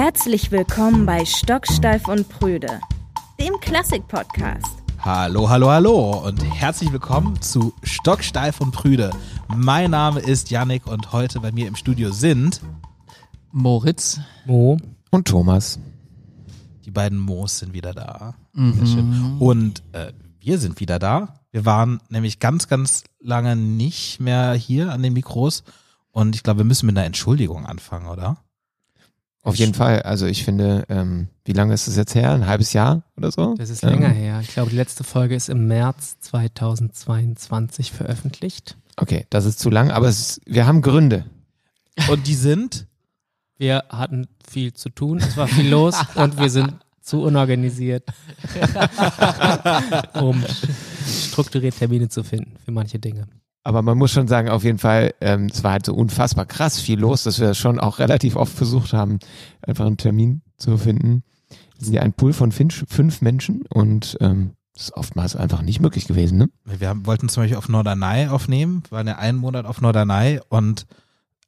Herzlich willkommen bei Stocksteif und Prüde, dem Klassik-Podcast. Hallo, hallo, hallo und herzlich willkommen zu Stocksteif und Prüde. Mein Name ist Yannick und heute bei mir im Studio sind Moritz, Mo und Thomas. Die beiden Moos sind wieder da. Mhm. Und äh, wir sind wieder da. Wir waren nämlich ganz, ganz lange nicht mehr hier an den Mikros und ich glaube, wir müssen mit einer Entschuldigung anfangen, oder? Auf jeden Fall. Also ich finde, ähm, wie lange ist das jetzt her? Ein halbes Jahr oder so? Das ist ähm, länger her. Ich glaube, die letzte Folge ist im März 2022 veröffentlicht. Okay, das ist zu lang, aber es ist, wir haben Gründe. Und die sind Wir hatten viel zu tun, es war viel los und wir sind zu unorganisiert, um strukturiert Termine zu finden für manche Dinge. Aber man muss schon sagen, auf jeden Fall, ähm, es war halt so unfassbar krass viel los, dass wir schon auch relativ oft versucht haben, einfach einen Termin zu finden. Wir sind ja ein Pool von fünf, fünf Menschen und ähm, das ist oftmals einfach nicht möglich gewesen, ne? Wir haben, wollten zum Beispiel auf Norderney aufnehmen, waren ja einen Monat auf Norderney und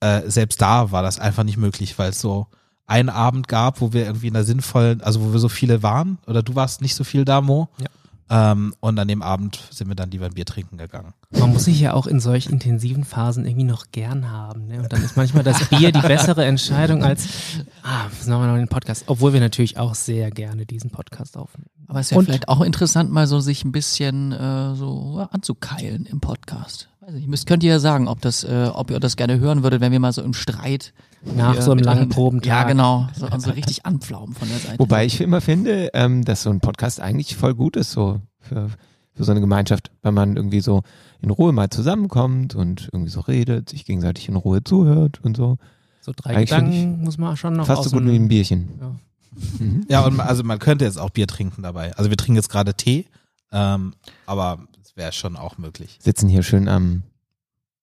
äh, selbst da war das einfach nicht möglich, weil es so einen Abend gab, wo wir irgendwie in einer sinnvollen, also wo wir so viele waren, oder du warst nicht so viel da, Mo. Ja. Ähm, und an dem Abend sind wir dann lieber ein Bier trinken gegangen. Man muss sich ja auch in solch intensiven Phasen irgendwie noch gern haben. Ne? Und dann ist manchmal das Bier die bessere Entscheidung als, ah, was machen wir noch den Podcast? Obwohl wir natürlich auch sehr gerne diesen Podcast aufnehmen. Aber es ist ja Und- vielleicht auch interessant, mal so sich ein bisschen äh, so anzukeilen im Podcast. Weiß nicht, müsst, könnt ihr ja sagen, ob das, äh, ob ihr das gerne hören würdet, wenn wir mal so im Streit Nach hier so einem langen Probentag. Ja, genau. So, und so richtig anpflaumen von der Seite. Wobei ich immer finde, ähm, dass so ein Podcast eigentlich voll gut ist, so für, für so eine Gemeinschaft, wenn man irgendwie so in Ruhe mal zusammenkommt und irgendwie so redet, sich gegenseitig in Ruhe zuhört und so. So drei Eigentlich Gedanken muss man schon noch Fast so gut dem- wie ein Bierchen. Ja. Mhm. Ja, und also man könnte jetzt auch Bier trinken dabei. Also wir trinken jetzt gerade Tee, ähm, aber es wäre schon auch möglich. Sitzen hier schön am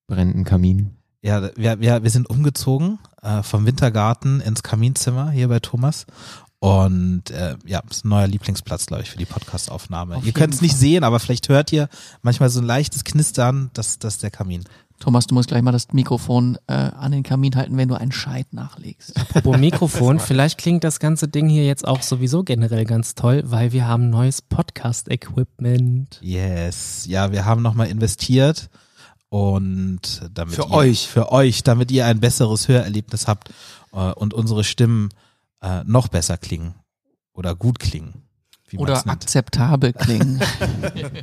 brennenden Kamin. Ja, wir, wir, wir sind umgezogen äh, vom Wintergarten ins Kaminzimmer hier bei Thomas. Und äh, ja, ist ein neuer Lieblingsplatz, glaube ich, für die Podcastaufnahme. Auf Ihr könnt es nicht sehen, aber vielleicht hört ihr manchmal so ein leichtes Knistern, das, das ist der Kamin. Thomas, du musst gleich mal das Mikrofon äh, an den Kamin halten, wenn du einen Scheit nachlegst. Apropos Mikrofon, vielleicht klingt das ganze Ding hier jetzt auch sowieso generell ganz toll, weil wir haben neues Podcast-Equipment. Yes, ja, wir haben nochmal investiert und damit Für ihr, euch. für euch, damit ihr ein besseres Hörerlebnis habt äh, und unsere Stimmen äh, noch besser klingen oder gut klingen. Oder akzeptabel klingen.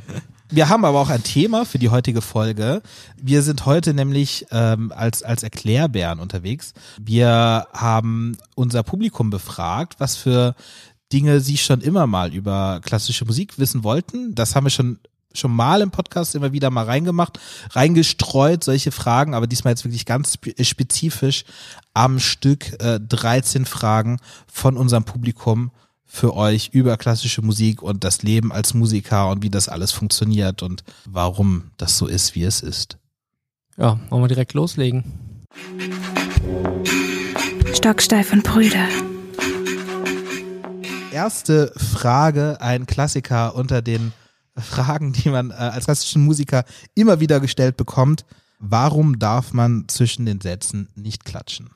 Wir haben aber auch ein Thema für die heutige Folge. Wir sind heute nämlich ähm, als, als Erklärbären unterwegs. Wir haben unser Publikum befragt, was für Dinge sie schon immer mal über klassische Musik wissen wollten. Das haben wir schon schon mal im Podcast immer wieder mal reingemacht, reingestreut, solche Fragen, aber diesmal jetzt wirklich ganz spe- spezifisch am Stück äh, 13 Fragen von unserem Publikum für euch über klassische Musik und das Leben als Musiker und wie das alles funktioniert und warum das so ist, wie es ist. Ja, wollen wir direkt loslegen? Stocksteif und Prüde. Erste Frage, ein Klassiker unter den Fragen, die man äh, als klassischen Musiker immer wieder gestellt bekommt. Warum darf man zwischen den Sätzen nicht klatschen?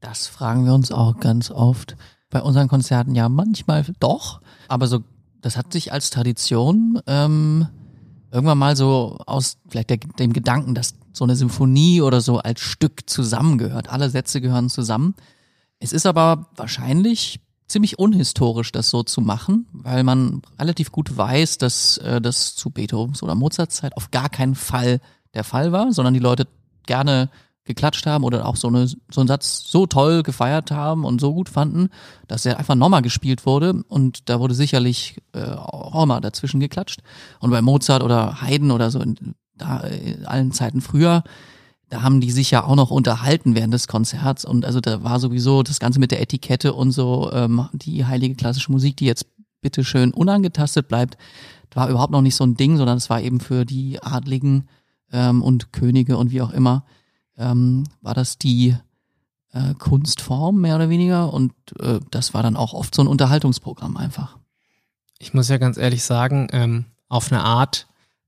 Das fragen wir uns auch ganz oft. Bei unseren Konzerten ja manchmal doch, aber so, das hat sich als Tradition ähm, irgendwann mal so aus vielleicht der, dem Gedanken, dass so eine Symphonie oder so als Stück zusammengehört. Alle Sätze gehören zusammen. Es ist aber wahrscheinlich ziemlich unhistorisch, das so zu machen, weil man relativ gut weiß, dass äh, das zu Beethovens oder Mozarts Zeit auf gar keinen Fall der Fall war, sondern die Leute gerne geklatscht haben oder auch so, eine, so einen Satz so toll gefeiert haben und so gut fanden, dass er einfach nochmal gespielt wurde und da wurde sicherlich äh, auch mal dazwischen geklatscht. Und bei Mozart oder Haydn oder so in, da, in allen Zeiten früher, da haben die sich ja auch noch unterhalten während des Konzerts und also da war sowieso das Ganze mit der Etikette und so, ähm, die heilige klassische Musik, die jetzt bitteschön unangetastet bleibt, war überhaupt noch nicht so ein Ding, sondern es war eben für die Adligen ähm, und Könige und wie auch immer, ähm, war das die äh, Kunstform mehr oder weniger und äh, das war dann auch oft so ein Unterhaltungsprogramm einfach. Ich muss ja ganz ehrlich sagen, ähm, auf eine Art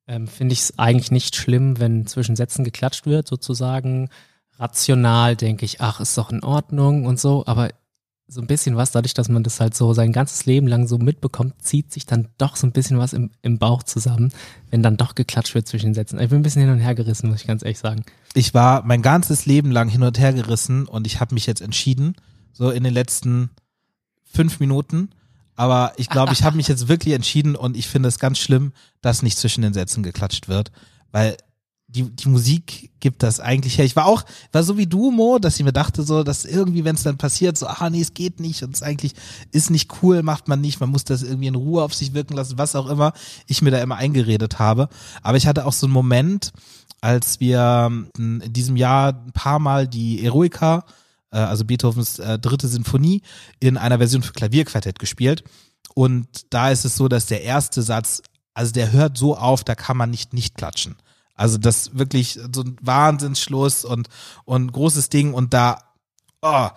ähm, finde ich es eigentlich nicht schlimm, wenn zwischen Sätzen geklatscht wird, sozusagen. Rational denke ich, ach, ist doch in Ordnung und so, aber so ein bisschen was, dadurch, dass man das halt so sein ganzes Leben lang so mitbekommt, zieht sich dann doch so ein bisschen was im, im Bauch zusammen, wenn dann doch geklatscht wird zwischen den Sätzen. Ich bin ein bisschen hin und her gerissen, muss ich ganz ehrlich sagen. Ich war mein ganzes Leben lang hin und her gerissen und ich habe mich jetzt entschieden, so in den letzten fünf Minuten. Aber ich glaube, ich habe mich jetzt wirklich entschieden und ich finde es ganz schlimm, dass nicht zwischen den Sätzen geklatscht wird, weil die, die Musik gibt das eigentlich her. Ich war auch, war so wie du, Mo, dass ich mir dachte, so, dass irgendwie, wenn es dann passiert, so, ah nee, es geht nicht und es eigentlich ist nicht cool, macht man nicht, man muss das irgendwie in Ruhe auf sich wirken lassen, was auch immer, ich mir da immer eingeredet habe. Aber ich hatte auch so einen Moment, als wir in diesem Jahr ein paar Mal die Eroica, äh, also Beethovens äh, dritte Sinfonie, in einer Version für Klavierquartett gespielt. Und da ist es so, dass der erste Satz, also der hört so auf, da kann man nicht nicht klatschen. Also das wirklich so ein Wahnsinnsschluss und, und großes Ding und da, oh.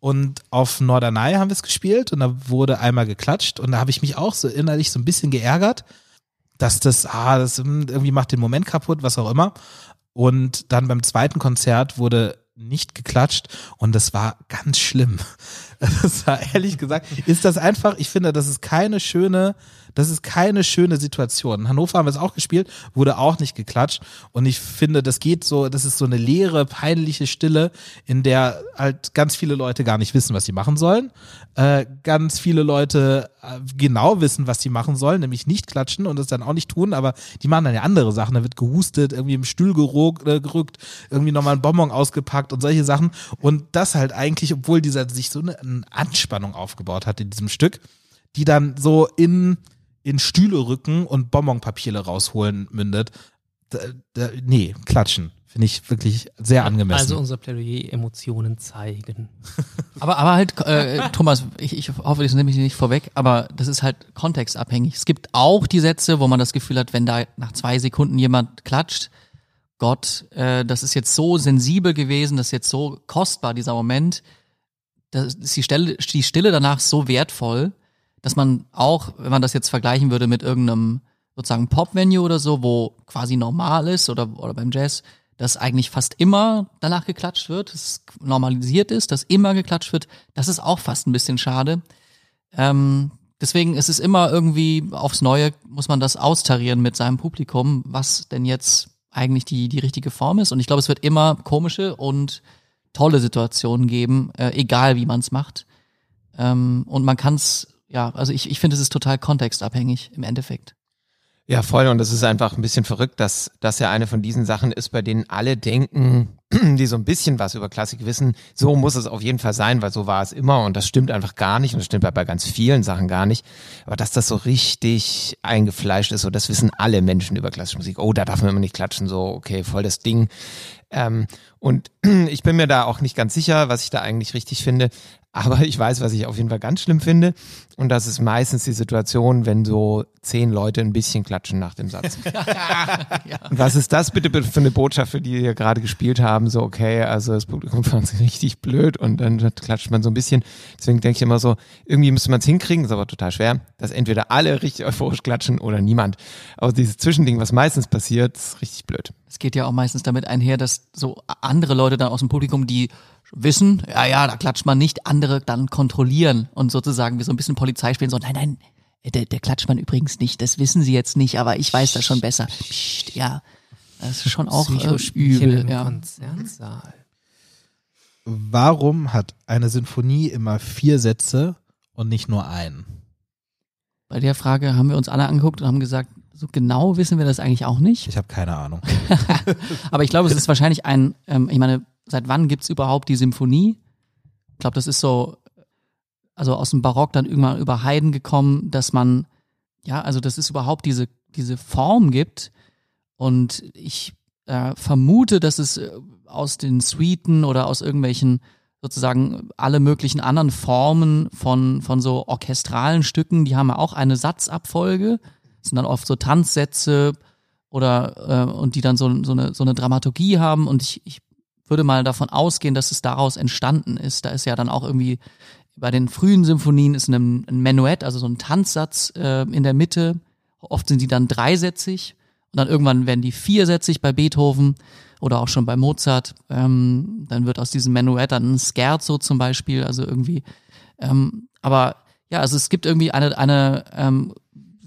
Und auf Norderney haben wir es gespielt und da wurde einmal geklatscht und da habe ich mich auch so innerlich so ein bisschen geärgert, dass das, ah, das irgendwie macht den Moment kaputt, was auch immer. Und dann beim zweiten Konzert wurde nicht geklatscht und das war ganz schlimm. Das war ehrlich gesagt, ist das einfach, ich finde, das ist keine schöne, das ist keine schöne Situation. In Hannover haben wir es auch gespielt, wurde auch nicht geklatscht. Und ich finde, das geht so, das ist so eine leere, peinliche Stille, in der halt ganz viele Leute gar nicht wissen, was sie machen sollen. Äh, ganz viele Leute äh, genau wissen, was sie machen sollen, nämlich nicht klatschen und es dann auch nicht tun, aber die machen dann ja andere Sachen. Da wird gehustet, irgendwie im Stuhl gerückt, äh, gerückt irgendwie nochmal ein Bonbon ausgepackt und solche Sachen. Und das halt eigentlich, obwohl dieser sich so eine Anspannung aufgebaut hat in diesem Stück, die dann so in in Stühle rücken und Bonbonpapiere rausholen mündet. Da, da, nee, klatschen. Finde ich wirklich sehr angemessen. Also unser Plädoyer Emotionen zeigen. aber, aber halt, äh, Thomas, ich, ich hoffe, das nehme ich nicht vorweg, aber das ist halt kontextabhängig. Es gibt auch die Sätze, wo man das Gefühl hat, wenn da nach zwei Sekunden jemand klatscht, Gott, äh, das ist jetzt so sensibel gewesen, das ist jetzt so kostbar, dieser Moment, das ist die, Stelle, die Stille danach so wertvoll, dass man auch, wenn man das jetzt vergleichen würde mit irgendeinem sozusagen Pop-Venue oder so, wo quasi normal ist oder, oder beim Jazz, dass eigentlich fast immer danach geklatscht wird, dass es normalisiert ist, dass immer geklatscht wird, das ist auch fast ein bisschen schade. Ähm, deswegen ist es immer irgendwie aufs Neue, muss man das austarieren mit seinem Publikum, was denn jetzt eigentlich die, die richtige Form ist. Und ich glaube, es wird immer komische und tolle Situationen geben, äh, egal wie man es macht. Ähm, und man kann es ja, also ich, ich finde, es ist total kontextabhängig im Endeffekt. Ja, voll. Und es ist einfach ein bisschen verrückt, dass das ja eine von diesen Sachen ist, bei denen alle denken, die so ein bisschen was über Klassik wissen, so muss es auf jeden Fall sein, weil so war es immer und das stimmt einfach gar nicht und das stimmt bei ganz vielen Sachen gar nicht. Aber dass das so richtig eingefleischt ist, so das wissen alle Menschen über klassische Musik. Oh, da darf man immer nicht klatschen, so okay, voll das Ding. Ähm, und ich bin mir da auch nicht ganz sicher, was ich da eigentlich richtig finde. Aber ich weiß, was ich auf jeden Fall ganz schlimm finde. Und das ist meistens die Situation, wenn so zehn Leute ein bisschen klatschen nach dem Satz. ja. Was ist das bitte für eine Botschaft, für die wir gerade gespielt haben? So, okay, also das Publikum fand es richtig blöd und dann klatscht man so ein bisschen. Deswegen denke ich immer so, irgendwie müsste man es hinkriegen, ist aber total schwer, dass entweder alle richtig euphorisch klatschen oder niemand. Aber dieses Zwischending, was meistens passiert, ist richtig blöd. Es geht ja auch meistens damit einher, dass so andere Leute dann aus dem Publikum, die wissen, ja, ja, da klatscht man nicht, andere dann kontrollieren und sozusagen wie so ein bisschen Polizei spielen, so, nein, nein, der, der klatscht man übrigens nicht, das wissen sie jetzt nicht, aber ich weiß das schon besser. Psst, ja, das ist schon auch äh, übel. Ja. Konzertsaal. Warum hat eine Sinfonie immer vier Sätze und nicht nur einen? Bei der Frage haben wir uns alle angeguckt und haben gesagt, so genau wissen wir das eigentlich auch nicht. Ich habe keine Ahnung. Aber ich glaube, es ist wahrscheinlich ein, ähm, ich meine, seit wann gibt's überhaupt die Symphonie? Ich glaube, das ist so, also aus dem Barock dann irgendwann über Haydn gekommen, dass man, ja, also dass es überhaupt diese, diese Form gibt. Und ich äh, vermute, dass es äh, aus den Suiten oder aus irgendwelchen sozusagen alle möglichen anderen Formen von, von so orchestralen Stücken, die haben ja auch eine Satzabfolge, das sind dann oft so Tanzsätze oder äh, und die dann so, so, eine, so eine Dramaturgie haben und ich, ich würde mal davon ausgehen, dass es daraus entstanden ist. Da ist ja dann auch irgendwie bei den frühen Symphonien ist ein, ein Menuett, also so ein Tanzsatz äh, in der Mitte. Oft sind die dann dreisätzig und dann irgendwann werden die viersätzig bei Beethoven oder auch schon bei Mozart. Ähm, dann wird aus diesem Menuett dann ein Scherzo zum Beispiel, also irgendwie Ähm, aber ja, also es gibt irgendwie eine, eine ähm,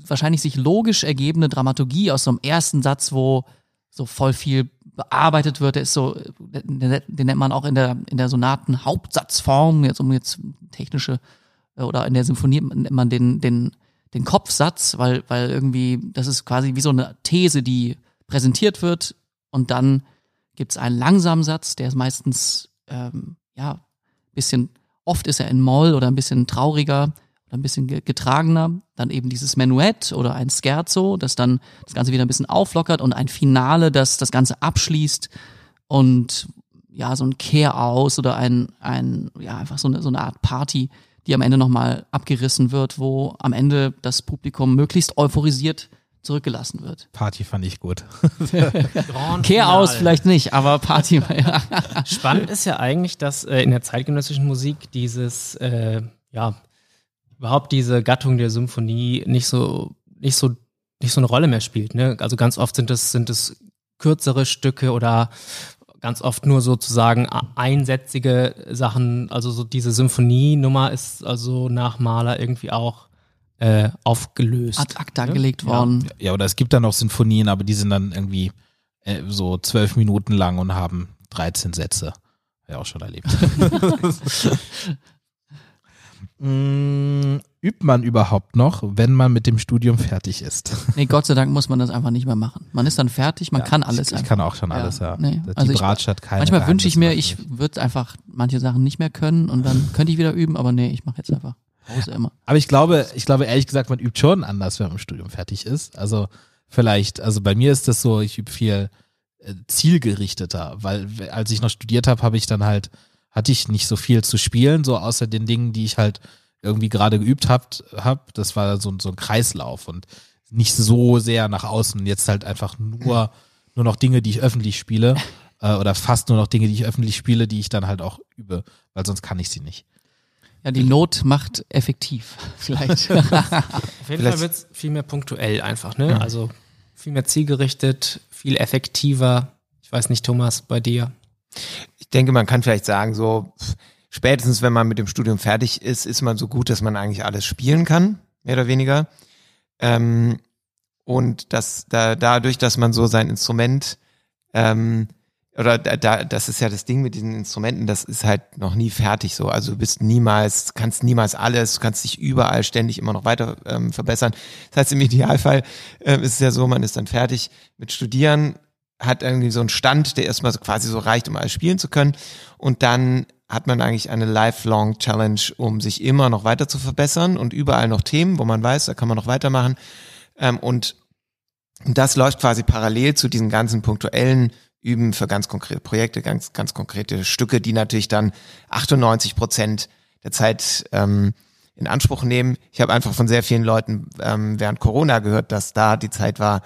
wahrscheinlich sich logisch ergebende Dramaturgie aus so einem ersten Satz, wo so voll viel bearbeitet wird. Der ist so, den, nennt man auch in der, in der Sonaten Hauptsatzform, jetzt um jetzt technische, äh, oder in der Symphonie nennt man den, den, den Kopfsatz, weil, weil irgendwie, das ist quasi wie so eine These, die präsentiert wird und dann gibt's einen langsamen Satz, der ist meistens, ähm, ja, bisschen, oft ist er in Moll oder ein bisschen trauriger oder ein bisschen getragener. Dann eben dieses Menuett oder ein Scherzo, das dann das Ganze wieder ein bisschen auflockert und ein Finale, das das Ganze abschließt und ja, so ein Kehr aus oder ein, ein, ja, einfach so eine, so eine Art Party, die am Ende nochmal abgerissen wird, wo am Ende das Publikum möglichst euphorisiert zurückgelassen wird. Party fand ich gut. Kehr aus vielleicht nicht, aber Party. ja. Spannend ist ja eigentlich, dass äh, in der zeitgenössischen Musik dieses, äh, ja, überhaupt diese Gattung der Symphonie nicht so, nicht so, nicht so eine Rolle mehr spielt. Ne? Also ganz oft sind es, sind es kürzere Stücke oder ganz oft nur sozusagen einsätzige Sachen. Also so diese Symphonie-Nummer ist also nach Mahler irgendwie auch äh, aufgelöst. Ad acta gelegt worden. Ja, oder es gibt dann auch Sinfonien, aber die sind dann irgendwie äh, so zwölf Minuten lang und haben 13 Sätze. Ja, auch schon erlebt. mm, übt man überhaupt noch, wenn man mit dem Studium fertig ist? Nee, Gott sei Dank muss man das einfach nicht mehr machen. Man ist dann fertig, man Ja, kann alles Ich, ich kann auch schon alles, ja. Nee, Die also hat keine Manchmal wünsche ich mir, ich würde einfach manche Sachen nicht mehr können und dann könnte ich wieder üben, aber nee, ich mache jetzt einfach Pause immer. Aber ich glaube, ich glaube ehrlich gesagt, man übt schon anders, wenn man im Studium fertig ist. Also vielleicht, also bei mir ist das so, ich übe viel äh, zielgerichteter, weil als ich noch studiert habe, habe ich dann halt, hatte ich nicht so viel zu spielen, so außer den Dingen, die ich halt irgendwie gerade geübt hab, hab. Das war so, ein- so ein Kreislauf und nicht so sehr nach außen. Jetzt halt einfach nur, nur noch Dinge, die ich öffentlich spiele. Äh, oder fast nur noch Dinge, die ich öffentlich spiele, die ich dann halt auch übe, weil sonst kann ich sie nicht. Ja, die Not macht effektiv, vielleicht. Auf jeden Vielleicht- Fall wird es viel mehr punktuell einfach, ne? Also viel mehr zielgerichtet, viel effektiver. Ich weiß nicht, Thomas, bei dir. Ich denke, man kann vielleicht sagen, so pff, spätestens, wenn man mit dem Studium fertig ist, ist man so gut, dass man eigentlich alles spielen kann, mehr oder weniger. Ähm, und das, da, dadurch, dass man so sein Instrument ähm, oder da, da, das ist ja das Ding mit diesen Instrumenten, das ist halt noch nie fertig so. Also du bist niemals, kannst niemals alles, du kannst dich überall ständig immer noch weiter ähm, verbessern. Das heißt, im Idealfall ähm, ist es ja so, man ist dann fertig mit Studieren, hat irgendwie so einen Stand, der erstmal so quasi so reicht, um alles spielen zu können. Und dann hat man eigentlich eine lifelong Challenge, um sich immer noch weiter zu verbessern und überall noch Themen, wo man weiß, da kann man noch weitermachen. Ähm, und das läuft quasi parallel zu diesen ganzen punktuellen Üben für ganz konkrete Projekte, ganz, ganz konkrete Stücke, die natürlich dann 98 Prozent der Zeit ähm, in Anspruch nehmen. Ich habe einfach von sehr vielen Leuten ähm, während Corona gehört, dass da die Zeit war,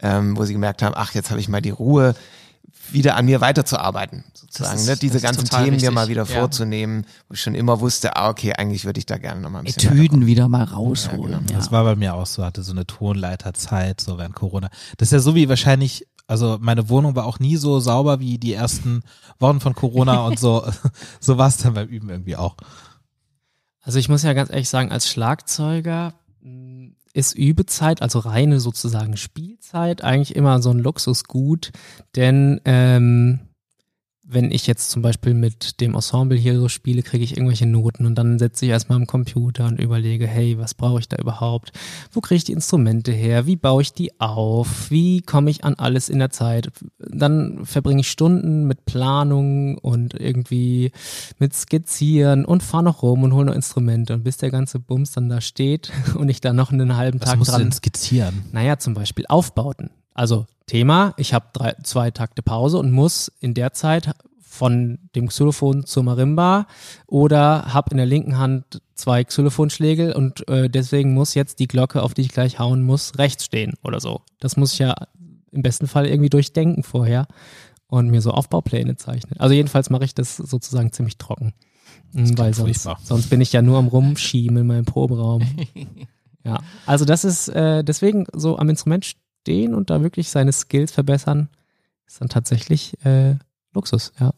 ähm, wo sie gemerkt haben, ach, jetzt habe ich mal die Ruhe, wieder an mir weiterzuarbeiten, sozusagen. Ist- ne? Diese ganzen Themen mir richtig, mal wieder ja. vorzunehmen, wo ich schon immer wusste, ah, okay, eigentlich würde ich da gerne nochmal ein bisschen Etüden wieder mal rausholen. Ja, genau. Ja, Das war bei mir auch so, hatte so eine Tonleiterzeit, so während Corona. Das ist ja so wie wahrscheinlich, also meine Wohnung war auch nie so sauber wie die ersten Wochen von Corona und so, so war es dann beim Üben irgendwie auch. Also ich muss ja ganz ehrlich sagen, als Schlagzeuger ist Übezeit, also reine sozusagen Spielzeit, eigentlich immer so ein Luxusgut, denn ähm, wenn ich jetzt zum Beispiel mit dem Ensemble hier so spiele, kriege ich irgendwelche Noten und dann setze ich erstmal am Computer und überlege, hey, was brauche ich da überhaupt? Wo kriege ich die Instrumente her? Wie baue ich die auf? Wie komme ich an alles in der Zeit? Dann verbringe ich Stunden mit Planung und irgendwie mit Skizzieren und fahre noch rum und hole noch Instrumente und bis der ganze Bums dann da steht und ich da noch einen halben Was Tag dran denn skizzieren? naja, zum Beispiel Aufbauten. Also Thema, ich habe drei, zwei Takte Pause und muss in der Zeit von dem Xylophon zur Marimba oder habe in der linken Hand zwei Xylophonschlägel und äh, deswegen muss jetzt die Glocke, auf die ich gleich hauen muss, rechts stehen oder so. Das muss ich ja im besten Fall irgendwie durchdenken vorher und mir so Aufbaupläne zeichnen. Also jedenfalls mache ich das sozusagen ziemlich trocken. Weil sonst, sonst bin ich ja nur am Rumschieben in meinem Proberaum. Ja, also das ist äh, deswegen so am Instrument stehen und da wirklich seine Skills verbessern, ist dann tatsächlich äh, Luxus, ja.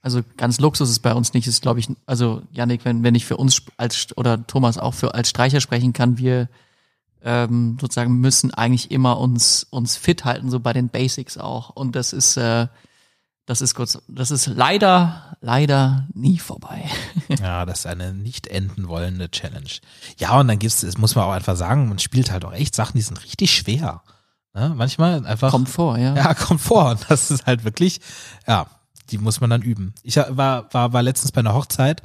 also ganz Luxus ist bei uns nicht, ist glaube ich, also Yannick, wenn, wenn ich für uns als oder Thomas auch für als Streicher sprechen kann, wir ähm, sozusagen müssen eigentlich immer uns uns fit halten, so bei den Basics auch. Und das ist äh, das ist kurz, das ist leider leider nie vorbei. Ja, das ist eine nicht enden wollende Challenge. Ja, und dann gibt's, das muss man auch einfach sagen, man spielt halt auch echt Sachen, die sind richtig schwer. Ne? Manchmal einfach. Kommt vor, ja. Ja, kommt vor. Und das ist halt wirklich, ja, die muss man dann üben. Ich war, war, war letztens bei einer Hochzeit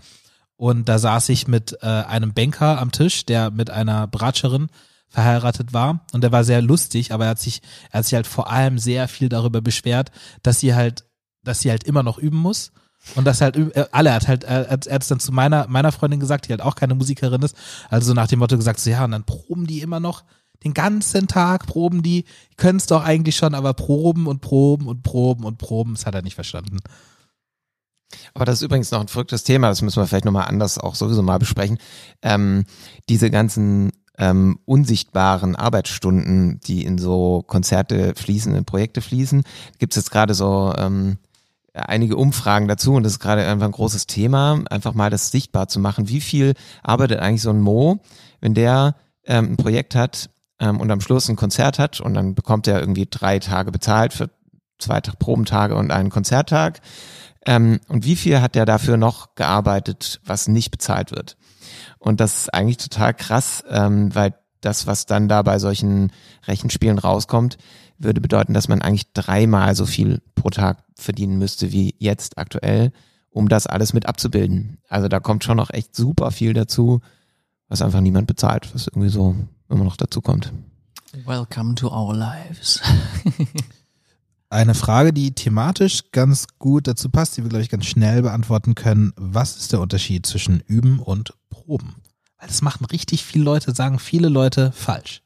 und da saß ich mit äh, einem Banker am Tisch, der mit einer Bratscherin verheiratet war und der war sehr lustig, aber er hat sich, er hat sich halt vor allem sehr viel darüber beschwert, dass sie halt, dass sie halt immer noch üben muss. Und das halt, äh, alle, hat halt, er hat er hat es dann zu meiner, meiner Freundin gesagt, die halt auch keine Musikerin ist, also so nach dem Motto gesagt, so ja, und dann proben die immer noch den ganzen Tag, proben die, können es doch eigentlich schon, aber proben und proben und proben und proben, das hat er nicht verstanden. Aber das ist übrigens noch ein verrücktes Thema, das müssen wir vielleicht nochmal anders auch sowieso mal besprechen. Ähm, diese ganzen ähm, unsichtbaren Arbeitsstunden, die in so Konzerte fließen, in Projekte fließen, gibt es jetzt gerade so ähm, einige Umfragen dazu und das ist gerade einfach ein großes Thema, einfach mal das sichtbar zu machen. Wie viel arbeitet eigentlich so ein Mo, wenn der ähm, ein Projekt hat ähm, und am Schluss ein Konzert hat und dann bekommt er irgendwie drei Tage bezahlt für zwei Tag Probentage und einen Konzerttag. Ähm, und wie viel hat der dafür noch gearbeitet, was nicht bezahlt wird? Und das ist eigentlich total krass, ähm, weil das, was dann da bei solchen Rechenspielen rauskommt, würde bedeuten, dass man eigentlich dreimal so viel pro Tag verdienen müsste wie jetzt aktuell, um das alles mit abzubilden. Also da kommt schon noch echt super viel dazu, was einfach niemand bezahlt, was irgendwie so immer noch dazu kommt. Welcome to our lives. Eine Frage, die thematisch ganz gut dazu passt, die wir, glaube ich, ganz schnell beantworten können. Was ist der Unterschied zwischen Üben und Proben? Weil das machen richtig viele Leute, sagen viele Leute falsch.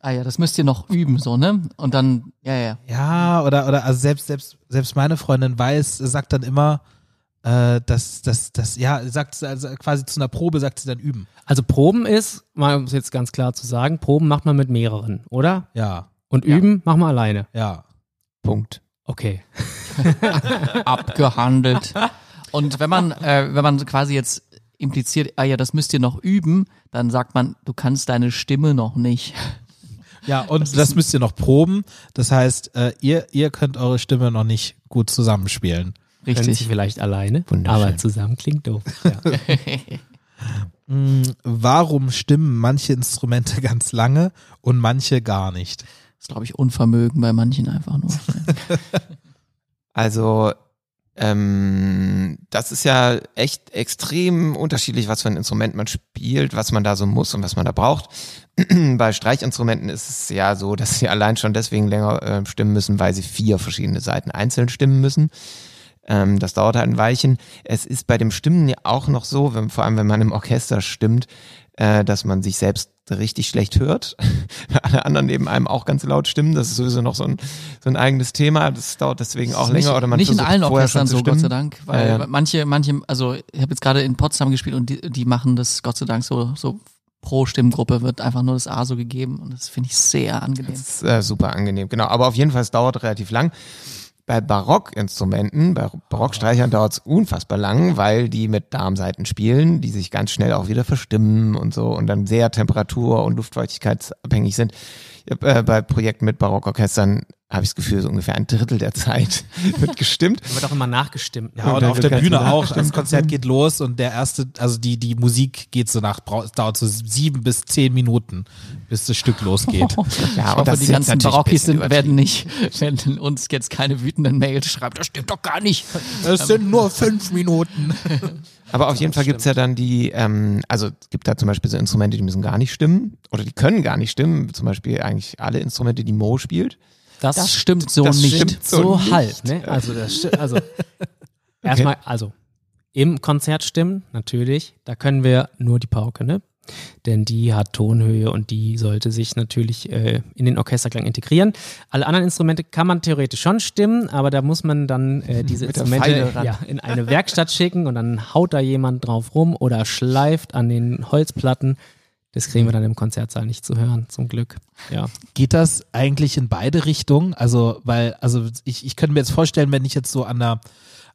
Ah ja, das müsst ihr noch üben, so, ne? Und dann, ja, ja. Ja, oder, oder also selbst, selbst, selbst meine Freundin weiß, sagt dann immer, äh, dass, dass, dass, ja, sagt also quasi zu einer Probe, sagt sie dann üben. Also Proben ist, mal um es jetzt ganz klar zu sagen, Proben macht man mit mehreren, oder? Ja, Und Ja. üben macht man alleine. ja. Punkt. Okay. abgehandelt. Und wenn man, äh, wenn man quasi jetzt impliziert, ah ja, das müsst ihr noch üben, dann sagt man, du kannst deine Stimme noch nicht. Ja, und das, müsst ihr noch proben. Das heißt, äh, ihr, ihr könnt eure Stimme noch nicht gut zusammenspielen. Richtig. vielleicht alleine, aber zusammen klingt doof. Ja. Mm, Warum stimmen manche Instrumente ganz lange und manche gar nicht? Das ist, glaube ich, Unvermögen bei manchen einfach nur. Also ähm, das ist ja echt extrem unterschiedlich, was für ein Instrument man spielt, was man da so muss und was man da braucht. Bei Streichinstrumenten ist es ja so, dass sie allein schon deswegen länger äh, stimmen müssen, weil sie vier verschiedene Seiten einzeln stimmen müssen. Ähm, das dauert halt ein Weilchen. Es ist bei dem Stimmen ja auch noch so, wenn, vor allem wenn man im Orchester stimmt, äh, dass man sich selbst richtig schlecht hört. Alle anderen neben einem auch ganz laut stimmen. Das ist sowieso noch so ein, so ein eigenes Thema. Das dauert deswegen auch nicht, länger. Oder man nicht in allen Orchestern so, Gott sei. Dank. Weil Ja, ja. manche, manche, also ich habe jetzt gerade in Potsdam gespielt und die, die machen das, Gott sei Dank, so, so pro Stimmgruppe wird einfach nur das A so gegeben und das finde ich sehr angenehm. Das ist äh, super angenehm. Genau, aber auf jeden Fall, es dauert relativ lang. Bei Barockinstrumenten, bei Barockstreichern dauert es unfassbar lang, weil die mit Darmsaiten spielen, die sich ganz schnell auch wieder verstimmen und so und dann sehr temperatur- und luftfeuchtigkeitsabhängig sind. Ich hab, äh, bei Projekten mit Barockorchestern habe ich das Gefühl, so ungefähr ein Drittel der Zeit wird gestimmt. Da wird auch immer nachgestimmt. Ja, und dann auf der Bühne auch. Das Konzert geht los und der erste, also die, die Musik geht so nach, dauert so sieben bis zehn Minuten, bis das Stück losgeht. Ja, ich hoffe, das die ganzen Barockis sind, werden nicht, werden uns jetzt keine wütenden Mails schreiben, das stimmt doch gar nicht. Es sind nur fünf Minuten. Aber auf jeden Fall gibt's ja dann die, ähm, also es gibt da zum Beispiel so Instrumente, die müssen gar nicht stimmen oder die können gar nicht stimmen. Zum Beispiel eigentlich alle Instrumente, die Mo spielt. Das stimmt so das nicht. stimmt so, so nicht. halb, ne? Also das also erstmal, also im Konzert stimmen, natürlich, da können wir nur die Pauke, ne? Denn die hat Tonhöhe und die sollte sich natürlich äh, in den Orchesterklang integrieren. Alle anderen Instrumente kann man theoretisch schon stimmen, aber da muss man dann äh, diese Instrumente ja, in eine Werkstatt schicken und dann haut da jemand drauf rum oder schleift an den Holzplatten. Das kriegen wir dann im Konzertsaal nicht zu hören, zum Glück. Ja. Geht das eigentlich in beide Richtungen? Also, weil, also ich, ich könnte mir jetzt vorstellen, wenn ich jetzt so an der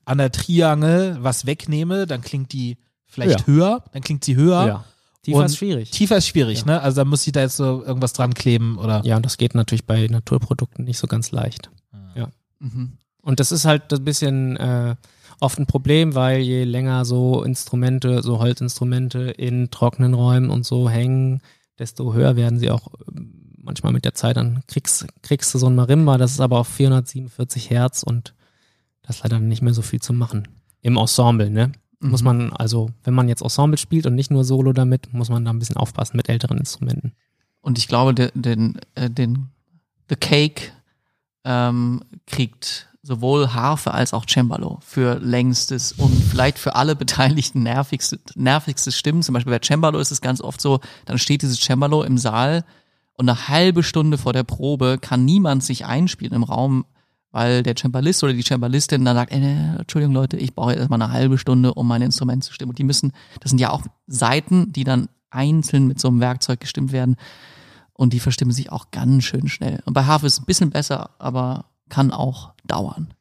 an der Triangel was wegnehme, dann klingt die vielleicht Ja. höher, dann klingt sie höher. Ja. Tiefer Und ist schwierig. Tiefer ist schwierig, Ja. ne? Also da muss ich da jetzt so irgendwas dran kleben oder. Ja, und das geht natürlich bei Naturprodukten nicht so ganz leicht. Mhm. Und das ist halt ein bisschen äh, oft ein Problem, weil je länger so Instrumente, so Holzinstrumente in trockenen Räumen und so hängen, desto höher werden sie auch ähm, manchmal mit der Zeit. Dann kriegst, kriegst du so ein Marimba, das ist aber auf 447 Hertz und das ist leider nicht mehr so viel zu machen. Im Ensemble, ne? Muss Mhm. man, also, wenn man jetzt Ensemble spielt und nicht nur Solo damit, muss man da ein bisschen aufpassen mit älteren Instrumenten. Und ich glaube, den, den, äh, den The Cake ähm, kriegt sowohl Harfe als auch Cembalo für längstes und vielleicht für alle Beteiligten nervigste, nervigste Stimmen. Zum Beispiel bei Cembalo ist es ganz oft so, dann steht dieses Cembalo im Saal und eine halbe Stunde vor der Probe kann niemand sich einspielen im Raum, weil der Cembalist oder die Cembalistin dann sagt, äh, Entschuldigung Leute, ich brauche erstmal eine halbe Stunde, um mein Instrument zu stimmen. Und die müssen, das sind ja auch Seiten, die dann einzeln mit so einem Werkzeug gestimmt werden. Und die verstimmen sich auch ganz schön schnell. Und bei Harfe ist es ein bisschen besser, aber kann auch dauern.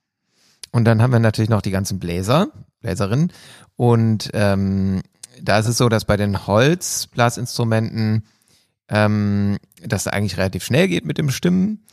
Und dann haben wir natürlich noch die ganzen Bläser, Bläserinnen. Und ähm, da ist es so, dass bei den Holzblasinstrumenten ähm, das eigentlich relativ schnell geht mit dem Stimmen.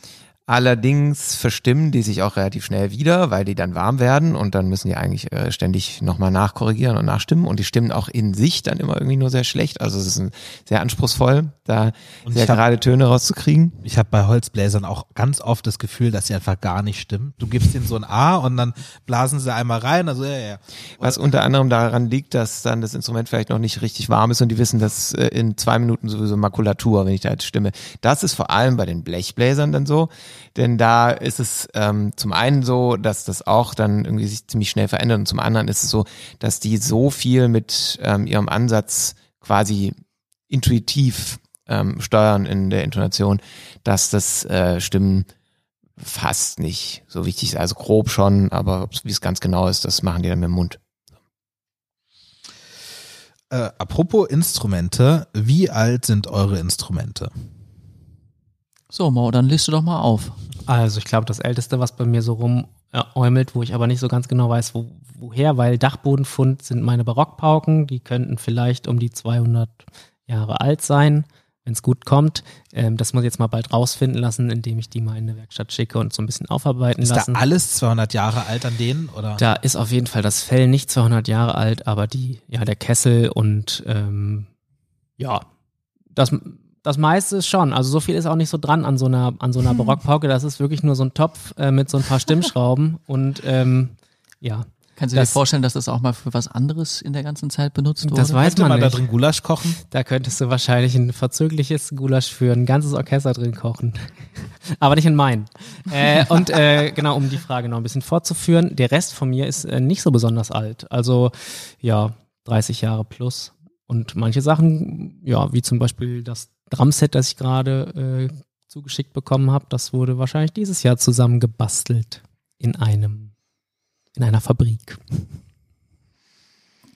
Allerdings verstimmen die sich auch relativ schnell wieder, weil die dann warm werden und dann müssen die eigentlich äh, ständig nochmal nachkorrigieren und nachstimmen und die stimmen auch in sich dann immer irgendwie nur sehr schlecht. Also es ist ein, sehr anspruchsvoll, da Und sehr ich hab- gerade Töne rauszukriegen. Ich habe bei Holzbläsern auch ganz oft das Gefühl, dass sie einfach gar nicht stimmen. Du gibst ihnen so ein A und dann blasen sie einmal rein, also ja, ja. Was unter anderem daran liegt, dass dann das Instrument vielleicht noch nicht richtig warm ist und die wissen, dass äh, in zwei Minuten sowieso Makulatur, wenn ich da jetzt stimme. Das ist vor allem bei den Blechbläsern dann so, denn da ist es ähm, zum einen so, dass das auch dann irgendwie sich ziemlich schnell verändert und zum anderen ist es so, dass die so viel mit ähm, ihrem Ansatz quasi intuitiv ähm, steuern in der Intonation, dass das äh, Stimmen fast nicht so wichtig ist. Also grob schon, aber wie es ganz genau ist, das machen die dann mit dem Mund. Äh, apropos Instrumente, wie alt sind eure Instrumente? So, Mo, dann liste doch mal auf. Also ich glaube, das Älteste, was bei mir so rumäumelt, wo ich aber nicht so ganz genau weiß, wo, woher, weil Dachbodenfund sind meine Barockpauken, die könnten vielleicht um die 200 Jahre alt sein, wenn es gut kommt. Ähm, das muss ich jetzt mal bald rausfinden lassen, indem ich die mal in eine Werkstatt schicke und so ein bisschen aufarbeiten Ist lassen. da alles 200 Jahre alt an denen? Oder? Da ist auf jeden Fall das Fell nicht 200 Jahre alt, aber die, ja, der Kessel und ähm, ja, das, das meiste ist schon. Also so viel ist auch nicht so dran an so einer, an so einer Barockpauke. Das ist wirklich nur so ein Topf äh, mit so ein paar Stimmschrauben und ähm, ja, Kannst du dir Das- vorstellen, dass das auch mal für was anderes in der ganzen Zeit benutzt wurde? das weiß Könnte man man da nicht. drin Gulasch kochen? Da könntest du wahrscheinlich ein verzögerliches Gulasch für ein ganzes Orchester drin kochen. Aber nicht in meinen. Äh, und äh, genau, um die Frage noch ein bisschen fortzuführen, der Rest von mir ist äh, nicht so besonders alt. Also ja, 30 Jahre plus. Und manche Sachen, ja, wie zum Beispiel das Drumset, das ich gerade äh, zugeschickt bekommen habe, das wurde wahrscheinlich dieses Jahr zusammengebastelt in einem, in einer Fabrik.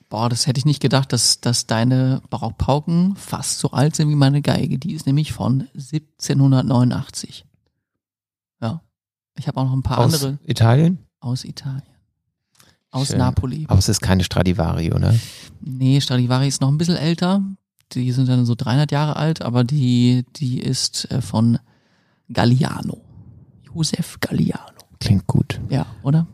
Boah, das hätte ich nicht gedacht, dass, dass deine Barockpauken fast so alt sind wie meine Geige. Die ist nämlich von 1789. Ja. Ich habe auch noch ein paar Aus andere Italien? aus Italien. Aus Schön. Napoli. Aber es ist keine Stradivari, oder? Nee, Stradivari ist noch ein bisschen älter. Die sind dann so 300 Jahre alt, aber die, die ist äh, von Galliano. Josef Galliano. Klingt gut. Ja, oder?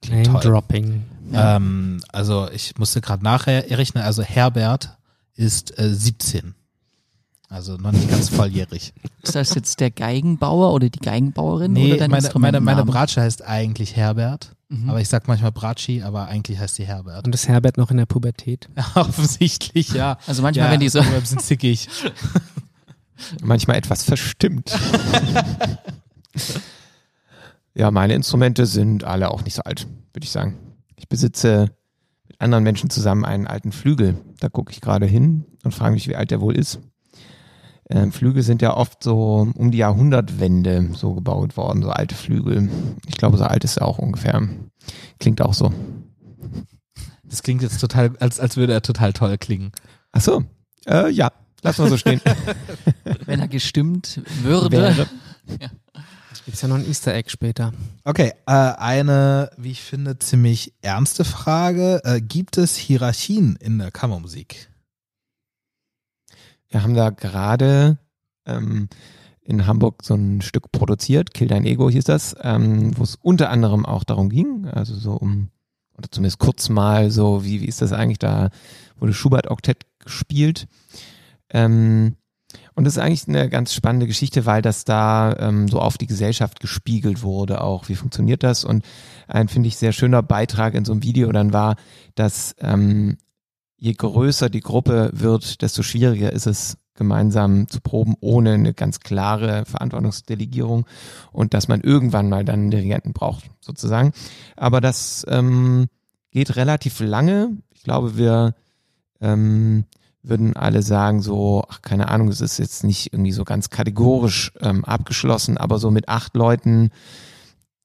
Klingt toll. Dropping. Ja. Ähm, also ich musste gerade nachrechnen, also Herbert ist äh, 17. Also noch nicht ganz volljährig. Ist das jetzt der Geigenbauer oder die Geigenbauerin Nee, oder dein meine, meine, meine? Bratsche heißt eigentlich Herbert. Mhm. Aber ich sag manchmal Bratschi, aber eigentlich heißt sie Herbert. Und ist Herbert noch in der Pubertät? Offensichtlich, ja. Also manchmal, ja, wenn die so, bisschen zickig. Manchmal etwas verstimmt. ja, meine Instrumente sind alle auch nicht so alt, würde ich sagen. Ich besitze mit anderen Menschen zusammen einen alten Flügel. Da gucke ich gerade hin und frage mich, wie alt der wohl ist. Ähm, Flügel sind ja oft so um die Jahrhundertwende so gebaut worden, so alte Flügel. Ich glaube, so alt ist er auch ungefähr. Klingt auch so. Das klingt jetzt total, als, als würde er total toll klingen. Ach so, äh, ja, lass mal so stehen. wenn er gestimmt würde. Wäre. Gibt's ja noch ein Easter Egg später. Okay, äh, eine, wie ich finde, ziemlich ernste Frage. Äh, gibt es Hierarchien in der Kammermusik? Wir haben da gerade ähm, in Hamburg so ein Stück produziert, Kill Dein Ego hieß das, ähm, wo es unter anderem auch darum ging, also so um, oder zumindest kurz mal so, wie, wie ist das eigentlich, da wurde Schubert-Oktett gespielt. Ähm, und das ist eigentlich eine ganz spannende Geschichte, weil das da ähm, so auf die Gesellschaft gespiegelt wurde auch. Wie funktioniert das? Und ein, finde ich, sehr schöner Beitrag in so einem Video dann war, dass ähm, je größer die Gruppe wird, desto schwieriger ist es, gemeinsam zu proben, ohne eine ganz klare Verantwortungsdelegierung und dass man irgendwann mal dann einen Dirigenten braucht, sozusagen. Aber das ähm, geht relativ lange. Ich glaube, wir ähm, würden alle sagen, so, ach, keine Ahnung, es ist jetzt nicht irgendwie so ganz kategorisch ähm, abgeschlossen, aber so mit acht Leuten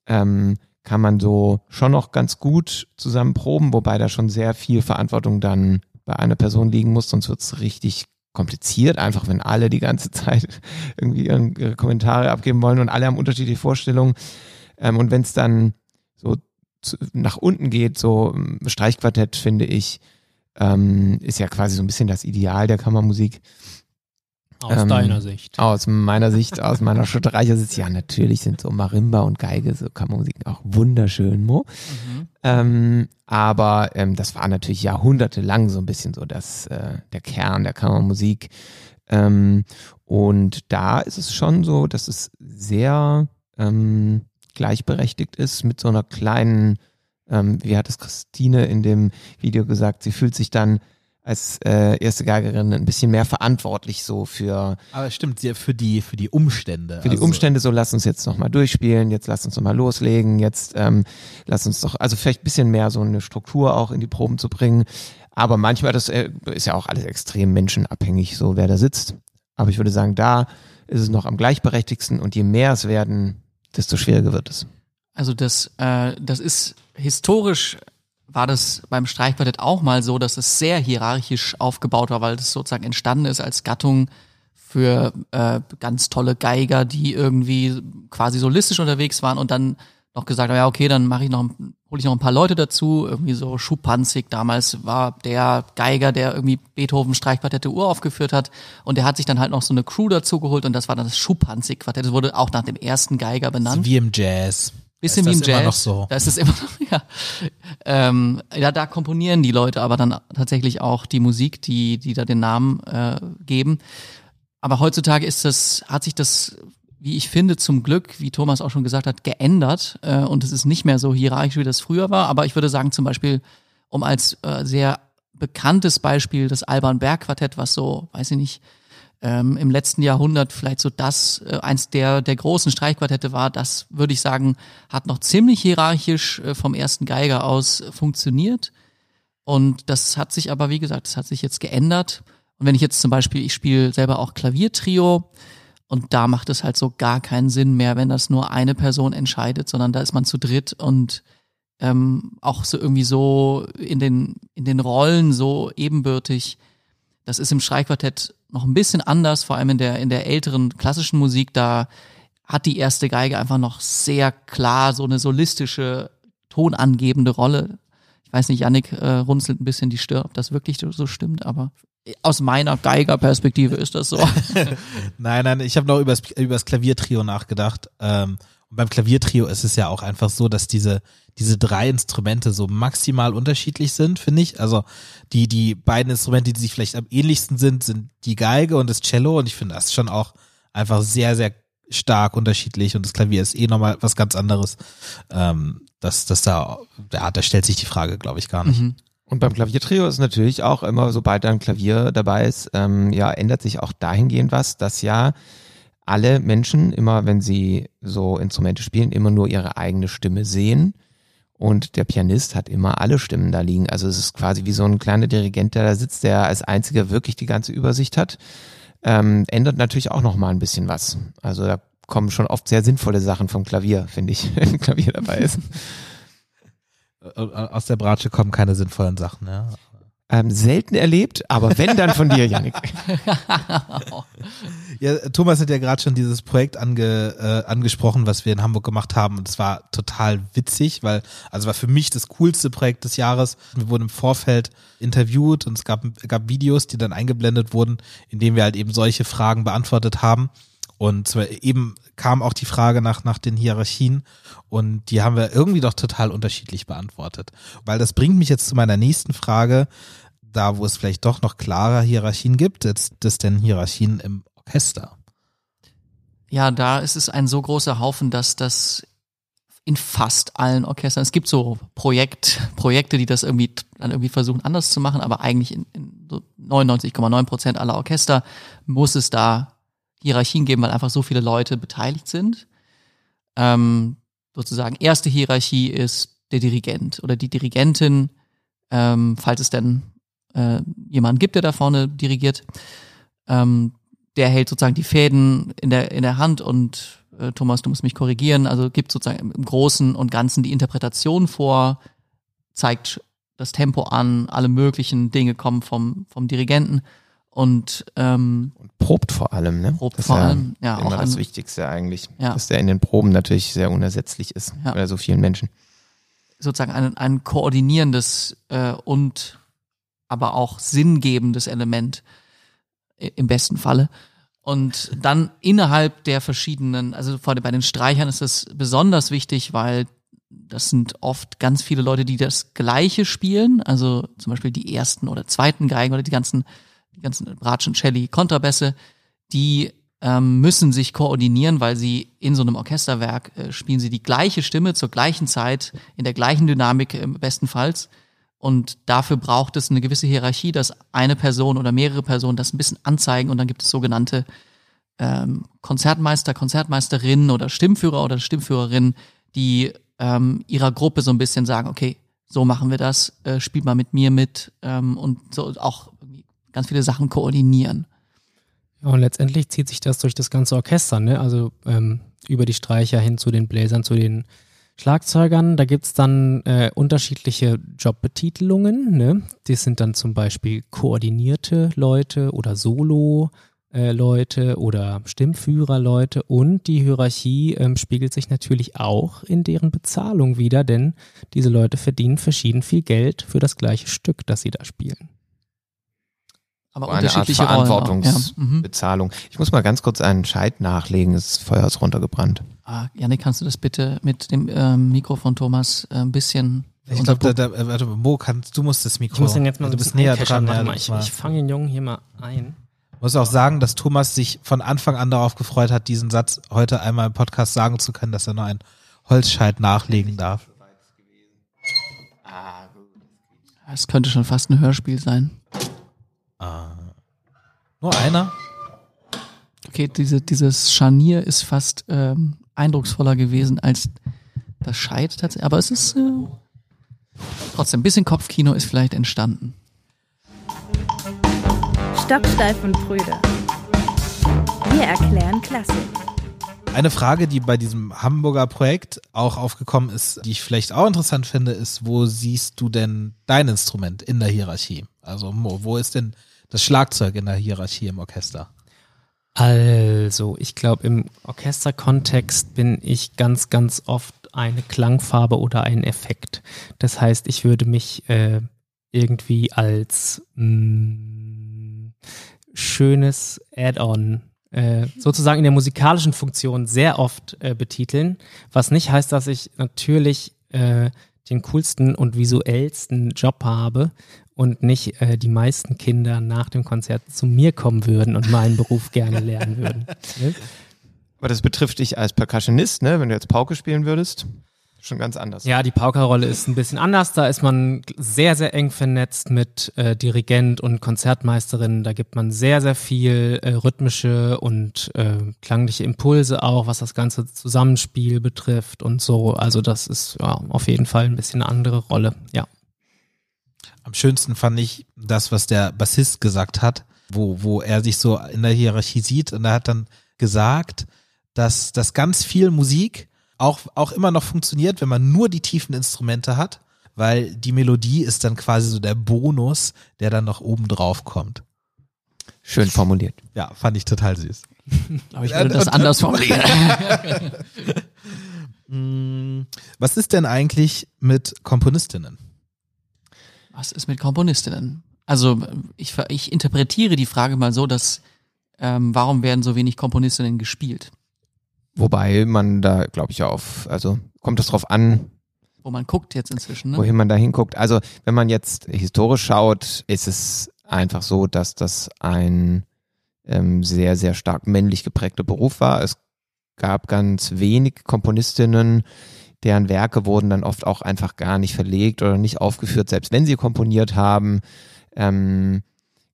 ähm, kann man so schon noch ganz gut zusammen proben, wobei da schon sehr viel Verantwortung dann bei einer Person liegen muss, sonst wird's richtig kompliziert, einfach wenn alle die ganze Zeit irgendwie ihre Kommentare abgeben wollen und alle haben unterschiedliche Vorstellungen. Ähm, und wenn es dann so zu, nach unten geht, so ähm, Streichquartett, finde ich, ähm, ist ja quasi so ein bisschen das Ideal der Kammermusik. Aus Ähm, deiner Sicht. Aus meiner Sicht, aus meiner Schutterreicher-Sicht, ja, natürlich sind so Marimba und Geige, so Kammermusik auch wunderschön, Mo. Ähm, aber ähm, das war natürlich jahrhundertelang so ein bisschen so das, äh, der Kern der Kammermusik. Ähm, und da ist es schon so, dass es sehr ähm, gleichberechtigt ist mit so einer kleinen, ähm, wie hat es Christine in dem Video gesagt, sie fühlt sich dann als äh, erste Geigerin ein bisschen mehr verantwortlich so für Aber stimmt, sehr für die, für die Umstände. für die Also, Umstände so, lass uns jetzt nochmal durchspielen, jetzt lass uns nochmal loslegen, jetzt ähm, lass uns doch, also vielleicht ein bisschen mehr so eine Struktur auch in die Proben zu bringen. Aber manchmal, das äh, ist ja auch alles extrem menschenabhängig, so wer da sitzt. Aber ich würde sagen, da ist es noch am gleichberechtigsten und je mehr es werden, desto schwieriger wird es. Also das, äh, das ist historisch war das beim Streichquartett auch mal so, dass es sehr hierarchisch aufgebaut war, weil das sozusagen entstanden ist als Gattung für äh, ganz tolle Geiger, die irgendwie quasi solistisch unterwegs waren und dann noch gesagt haben, ja okay, dann mache ich noch, hole ich noch ein paar Leute dazu, irgendwie so Schupanzig damals war der Geiger, der irgendwie Beethoven Streichquartette uraufgeführt hat und der hat sich dann halt noch so eine Crew dazu geholt und das war dann das Schupanzig Quartett, das wurde auch nach dem ersten Geiger benannt. Wie im Jazz. Bisschen wie im Jazz. immer noch so. Da ist es immer noch, ja. Ähm, ja, da komponieren die Leute aber dann tatsächlich auch die Musik, die, die da den Namen äh, geben. Aber heutzutage ist das, hat sich das, wie ich finde, zum Glück, wie Thomas auch schon gesagt hat, geändert. Äh, und es ist nicht mehr so hierarchisch, wie das früher war. Aber ich würde sagen, zum Beispiel, um als äh, sehr bekanntes Beispiel das Alban Berg Quartett, was so, weiß ich nicht, ähm, im letzten Jahrhundert vielleicht so das, äh, eins der, der großen Streichquartette war, das würde ich sagen, hat noch ziemlich hierarchisch äh, vom ersten Geiger aus funktioniert. Und das hat sich aber, wie gesagt, das hat sich jetzt geändert. Und wenn ich jetzt zum Beispiel, ich spiele selber auch Klaviertrio und da macht es halt so gar keinen Sinn mehr, wenn das nur eine Person entscheidet, sondern da ist man zu dritt und ähm, auch so irgendwie so in den, in den Rollen so ebenbürtig. Das ist im Streichquartett noch ein bisschen anders, vor allem in der, in der älteren klassischen Musik, da hat die erste Geige einfach noch sehr klar so eine solistische, tonangebende Rolle. Ich weiß nicht, Yannick äh, runzelt ein bisschen die Stirn, ob das wirklich so stimmt, aber aus meiner Geigerperspektive ist das so. Nein, nein, ich habe noch übers, übers Klaviertrio nachgedacht. Ähm, und beim Klaviertrio ist es ja auch einfach so, dass diese, diese drei Instrumente so maximal unterschiedlich sind, finde ich. Also die, die beiden Instrumente, die sich vielleicht am ähnlichsten sind, sind die Geige und das Cello. Und ich finde das schon auch einfach sehr, sehr stark unterschiedlich. Und das Klavier ist eh nochmal was ganz anderes. Ähm, das, das da, ja, da stellt sich die Frage, glaube ich, gar nicht. Mhm. Und beim Klaviertrio ist natürlich auch immer, sobald ein Klavier dabei ist, ähm, ja, ändert sich auch dahingehend was, dass ja alle Menschen immer, wenn sie so Instrumente spielen, immer nur ihre eigene Stimme sehen. Und der Pianist hat immer alle Stimmen da liegen. Also es ist quasi wie so ein kleiner Dirigent, der da sitzt, der als einziger wirklich die ganze Übersicht hat. Ähm, ändert natürlich auch noch mal ein bisschen was. Also da kommen schon oft sehr sinnvolle Sachen vom Klavier, finde ich, wenn Klavier dabei ist. Äh, Aus der Bratsche kommen keine sinnvollen Sachen, ja. Ähm, selten erlebt, aber wenn, dann von dir, Janik. Ja, Thomas hat ja gerade schon dieses Projekt ange, äh, angesprochen, was wir in Hamburg gemacht haben. Und es war total witzig, weil, also war für mich das coolste Projekt des Jahres. Wir wurden im Vorfeld interviewt und es gab, gab Videos, die dann eingeblendet wurden, in denen wir halt eben solche Fragen beantwortet haben. Und zwar eben kam auch die Frage nach, nach den Hierarchien und die haben wir irgendwie doch total unterschiedlich beantwortet. Weil das bringt mich jetzt zu meiner nächsten Frage, da wo es vielleicht doch noch klarer Hierarchien gibt, jetzt das denn Hierarchien im Orchester. Ja, da ist es ein so großer Haufen, dass das in fast allen Orchestern, es gibt so Projekt, Projekte, die das irgendwie dann irgendwie versuchen anders zu machen, aber eigentlich in, in so 99,9 Prozent aller Orchester muss es da Hierarchien geben, weil einfach so viele Leute beteiligt sind. Ähm, sozusagen erste Hierarchie ist der Dirigent oder die Dirigentin, ähm, falls es denn äh, jemanden gibt, der da vorne dirigiert. Ähm, der hält sozusagen die Fäden in der, in der Hand und äh, Thomas, du musst mich korrigieren, also gibt sozusagen im, Großen und Ganzen die Interpretation vor, zeigt das Tempo an, alle möglichen Dinge kommen vom, vom Dirigenten und ähm, Und probt vor allem, ne? Probt das vor allem, ja, Immer auch das Wichtigste eigentlich. Ja. Dass der in den Proben natürlich sehr unersetzlich ist. Ja. Bei so vielen Menschen. sozusagen ein, ein koordinierendes äh, und aber auch sinngebendes Element im besten Falle. Und dann innerhalb der verschiedenen, also vor allem bei den Streichern ist das besonders wichtig, weil das sind oft ganz viele Leute, die das Gleiche spielen, also zum Beispiel die ersten oder zweiten Geigen oder die ganzen, die ganzen Bratschen, Celli, Kontrabässe, die ähm, müssen sich koordinieren, weil sie in so einem Orchesterwerk äh, spielen sie die gleiche Stimme zur gleichen Zeit, in der gleichen Dynamik äh, bestenfalls. Und dafür braucht es eine gewisse Hierarchie, dass eine Person oder mehrere Personen das ein bisschen anzeigen und dann gibt es sogenannte ähm, Konzertmeister, Konzertmeisterinnen oder Stimmführer oder Stimmführerinnen, die ähm, ihrer Gruppe so ein bisschen sagen, okay, so machen wir das, äh, spielt mal mit mir mit ähm, und so auch ganz viele Sachen koordinieren. Ja, und letztendlich zieht sich das durch das ganze Orchester, ne? Also ähm, über die Streicher hin zu den Bläsern, zu den Schlagzeugern. Da gibt's dann äh, unterschiedliche Jobbetitelungen, ne? Das sind dann zum Beispiel koordinierte Leute oder Solo. äh, Leute oder Stimmführerleute und die Hierarchie ähm, spiegelt sich natürlich auch in deren Bezahlung wieder, denn diese Leute verdienen verschieden viel Geld für das gleiche Stück, das sie da spielen. Aber Eine Art unterschiedliche Rollen auch, ja. Mhm. Verantwortungsbezahlung. Ich muss mal ganz kurz einen Scheit nachlegen. Das Feuer ist runtergebrannt. Ah, Janik, kannst du das bitte mit dem ähm, Mikrofon Thomas äh, ein bisschen Ich glaube, da, da, warte, Mo, kannst, du musst das Mikro. Ich muss den jetzt mal du bist bisschen näher dran. Ja, ich, ich fange den Jungen hier mal ein. muss auch sagen, dass Thomas sich von Anfang an darauf gefreut hat, diesen Satz heute einmal im Podcast sagen zu können, dass er noch einen Holzscheit nachlegen darf. Es könnte schon fast ein Hörspiel sein. Nur einer? Okay, diese, dieses Scharnier ist fast ähm, eindrucksvoller gewesen als das Scheit tatsächlich. Aber es ist äh, trotzdem ein bisschen Kopfkino ist vielleicht entstanden. Stocksteif und Brüder. Wir erklären Klassik. Eine Frage, die bei diesem Hamburger Projekt auch aufgekommen ist, die ich vielleicht auch interessant finde, ist, wo siehst du denn dein Instrument in der Hierarchie? Also wo ist denn das Schlagzeug in der Hierarchie im Orchester? Also, ich glaube, im Orchesterkontext bin ich ganz, ganz oft eine Klangfarbe oder ein Effekt. Das heißt, ich würde mich äh, irgendwie als mh, schönes Add-on äh, sozusagen in der musikalischen Funktion sehr oft äh, betiteln, was nicht heißt, dass ich natürlich äh, den coolsten und visuellsten Job habe und nicht äh, die meisten Kinder nach dem Konzert zu mir kommen würden und meinen Beruf gerne lernen würden. Ne? Aber das betrifft dich als Percussionist, ne? Wenn du jetzt Pauke spielen würdest, schon ganz anders. Ja, die Paukerrolle ist ein bisschen anders. Da ist man sehr, sehr eng vernetzt mit äh, Dirigent und Konzertmeisterin. Da gibt man sehr, sehr viel äh, rhythmische und äh, klangliche Impulse auch, was das ganze Zusammenspiel betrifft und so. Also das ist ja, auf jeden Fall ein bisschen eine andere Rolle. Ja. Am schönsten fand ich das, was der Bassist gesagt hat, wo, wo er sich so in der Hierarchie sieht und er hat dann gesagt, dass, dass ganz viel Musik auch, auch immer noch funktioniert, wenn man nur die tiefen Instrumente hat, weil die Melodie ist dann quasi so der Bonus, der dann noch oben drauf kommt. Schön formuliert. Ja, fand ich total süß. Aber ich würde das anders formulieren. Mm, Was ist denn eigentlich mit Komponistinnen? Was ist mit Komponistinnen? Also ich, ich interpretiere die Frage mal so, dass ähm, warum werden so wenig Komponistinnen gespielt? Wobei man da, glaube ich, auf, also kommt es drauf an, Wo man guckt jetzt inzwischen. Ne? wohin man da hinguckt. Also wenn man jetzt historisch schaut, ist es einfach so, dass das ein ähm, sehr, sehr stark männlich geprägter Beruf war. Es gab ganz wenig Komponistinnen, deren Werke wurden dann oft auch einfach gar nicht verlegt oder nicht aufgeführt, selbst wenn sie komponiert haben. Ähm,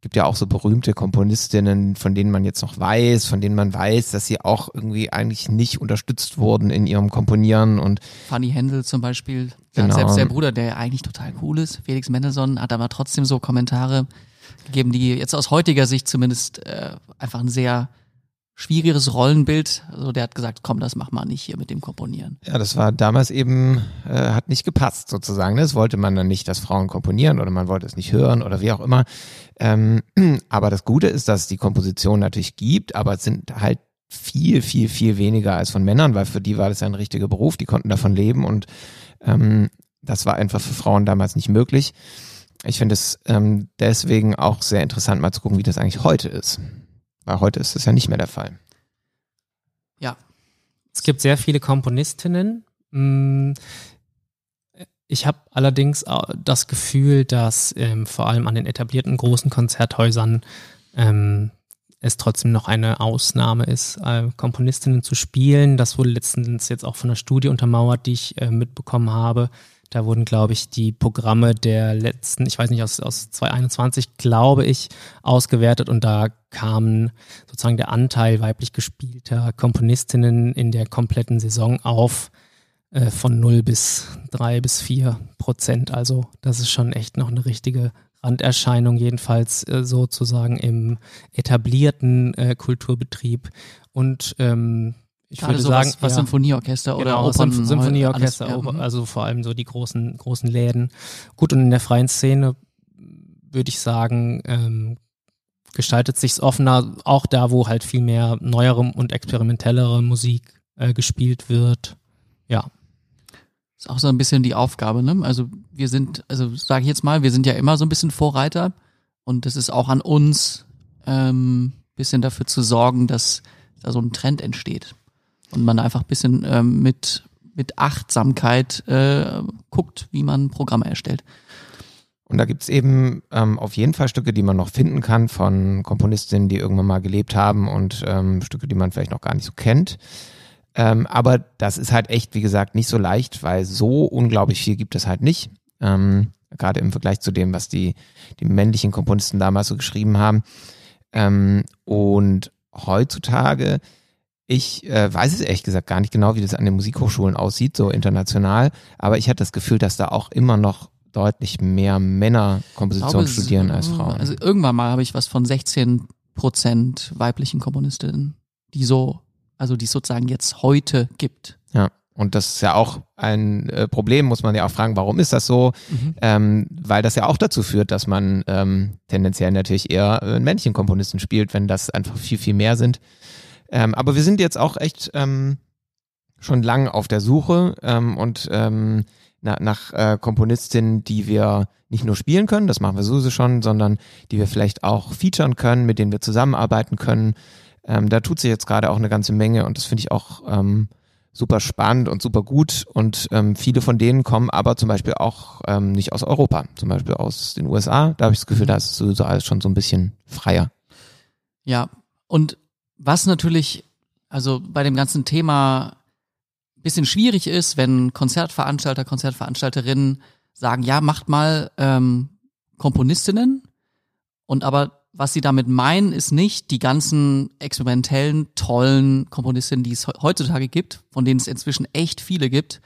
gibt ja auch so berühmte Komponistinnen, von denen man jetzt noch weiß, von denen man weiß, dass sie auch irgendwie eigentlich nicht unterstützt wurden in ihrem Komponieren und Fanny Händel zum Beispiel, ja, Genau. selbst der Bruder, der ja eigentlich total cool ist, Felix Mendelssohn, hat aber trotzdem so Kommentare gegeben, die jetzt aus heutiger Sicht zumindest äh, einfach ein sehr schwieriges Rollenbild. Also der hat gesagt, komm, das mach mal nicht hier mit dem Komponieren. Ja, das war damals eben, äh, hat nicht gepasst sozusagen. Das wollte man dann nicht, dass Frauen komponieren oder man wollte es nicht hören oder wie auch immer. Ähm, aber das Gute ist, dass es die Komposition natürlich gibt, aber es sind halt viel, viel, viel weniger als von Männern, weil für die war das ja ein richtiger Beruf, die konnten davon leben und ähm, das war einfach für Frauen damals nicht möglich. Ich finde es ähm, deswegen auch sehr interessant, mal zu gucken, wie das eigentlich heute ist. Weil heute ist das ja nicht mehr der Fall. Ja, Es gibt sehr viele Komponistinnen. Mm, Ich habe allerdings das Gefühl, dass ähm, vor allem an den etablierten großen Konzerthäusern ähm, es trotzdem noch eine Ausnahme ist, äh, Komponistinnen zu spielen. Das wurde letztens jetzt auch von einer Studie untermauert, die ich äh, mitbekommen habe. Da wurden, glaube ich, die Programme der letzten, ich weiß nicht, aus, aus 2021, glaube ich, ausgewertet und da kamen sozusagen der Anteil weiblich gespielter Komponistinnen in der kompletten Saison auf äh, von 0 bis 3 bis 4 Prozent. Also das ist schon echt noch eine richtige Randerscheinung, jedenfalls äh, sozusagen im etablierten äh, Kulturbetrieb. Und ähm, ich gerade würde so sagen, was, ja, Symphonieorchester oder genau, Opern, Symph Symphonieorchester, alles, Oper- also vor allem so die großen, großen Läden. Gut, und in der freien Szene würde ich sagen, ähm, gestaltet sich's offener, auch da, wo halt viel mehr neuere und experimentellere Musik äh, gespielt wird. Ja. Ist auch so ein bisschen die Aufgabe, ne? Also wir sind, also sage ich jetzt mal, wir sind ja immer so ein bisschen Vorreiter und es ist auch an uns, ähm, bisschen dafür zu sorgen, dass da so ein Trend entsteht und man einfach ein bisschen ähm, mit mit Achtsamkeit äh, guckt, wie man Programme erstellt. Und da gibt's eben ähm, auf jeden Fall Stücke, die man noch finden kann von Komponistinnen, die irgendwann mal gelebt haben und ähm, Stücke, die man vielleicht noch gar nicht so kennt. Ähm, aber das ist halt echt, wie gesagt, nicht so leicht, weil so unglaublich viel gibt es halt nicht. Ähm, Gerade im Vergleich zu dem, was die, die männlichen Komponisten damals so geschrieben haben. Ähm, und heutzutage, ich äh, weiß es ehrlich gesagt gar nicht genau, wie das an den Musikhochschulen aussieht, so international, aber ich hatte das Gefühl, dass da auch immer noch deutlich mehr Männer Komposition glaube, studieren als Frauen. Also irgendwann mal habe ich was von 16 Prozent weiblichen Komponistinnen, die so, also die es sozusagen jetzt heute gibt. ja. Und das ist ja auch ein äh, Problem, muss man ja auch fragen, warum ist das so? Mhm. Ähm, weil das ja auch dazu führt, dass man ähm, tendenziell natürlich eher äh, männlichen Komponisten spielt, wenn das einfach viel, viel mehr sind. Ähm, aber wir sind jetzt auch echt ähm, schon lang auf der Suche ähm, und ähm, na, nach äh, Komponistinnen, die wir nicht nur spielen können, das machen wir sowieso schon, sondern die wir vielleicht auch featuren können, mit denen wir zusammenarbeiten können. Ähm, da tut sich jetzt gerade auch eine ganze Menge und das finde ich auch ähm, super spannend und super gut. Und ähm, viele von denen kommen aber zum Beispiel auch ähm, nicht aus Europa, zum Beispiel aus den USA. Da habe ich das Gefühl, da ist sowieso alles schon so ein bisschen freier. Ja, und was natürlich, also bei dem ganzen Thema bisschen schwierig ist, wenn Konzertveranstalter, Konzertveranstalterinnen sagen, ja, macht mal ähm, Komponistinnen. Und aber was sie damit meinen, ist nicht die ganzen experimentellen, tollen Komponistinnen, die es he- heutzutage gibt, von denen es inzwischen echt viele gibt,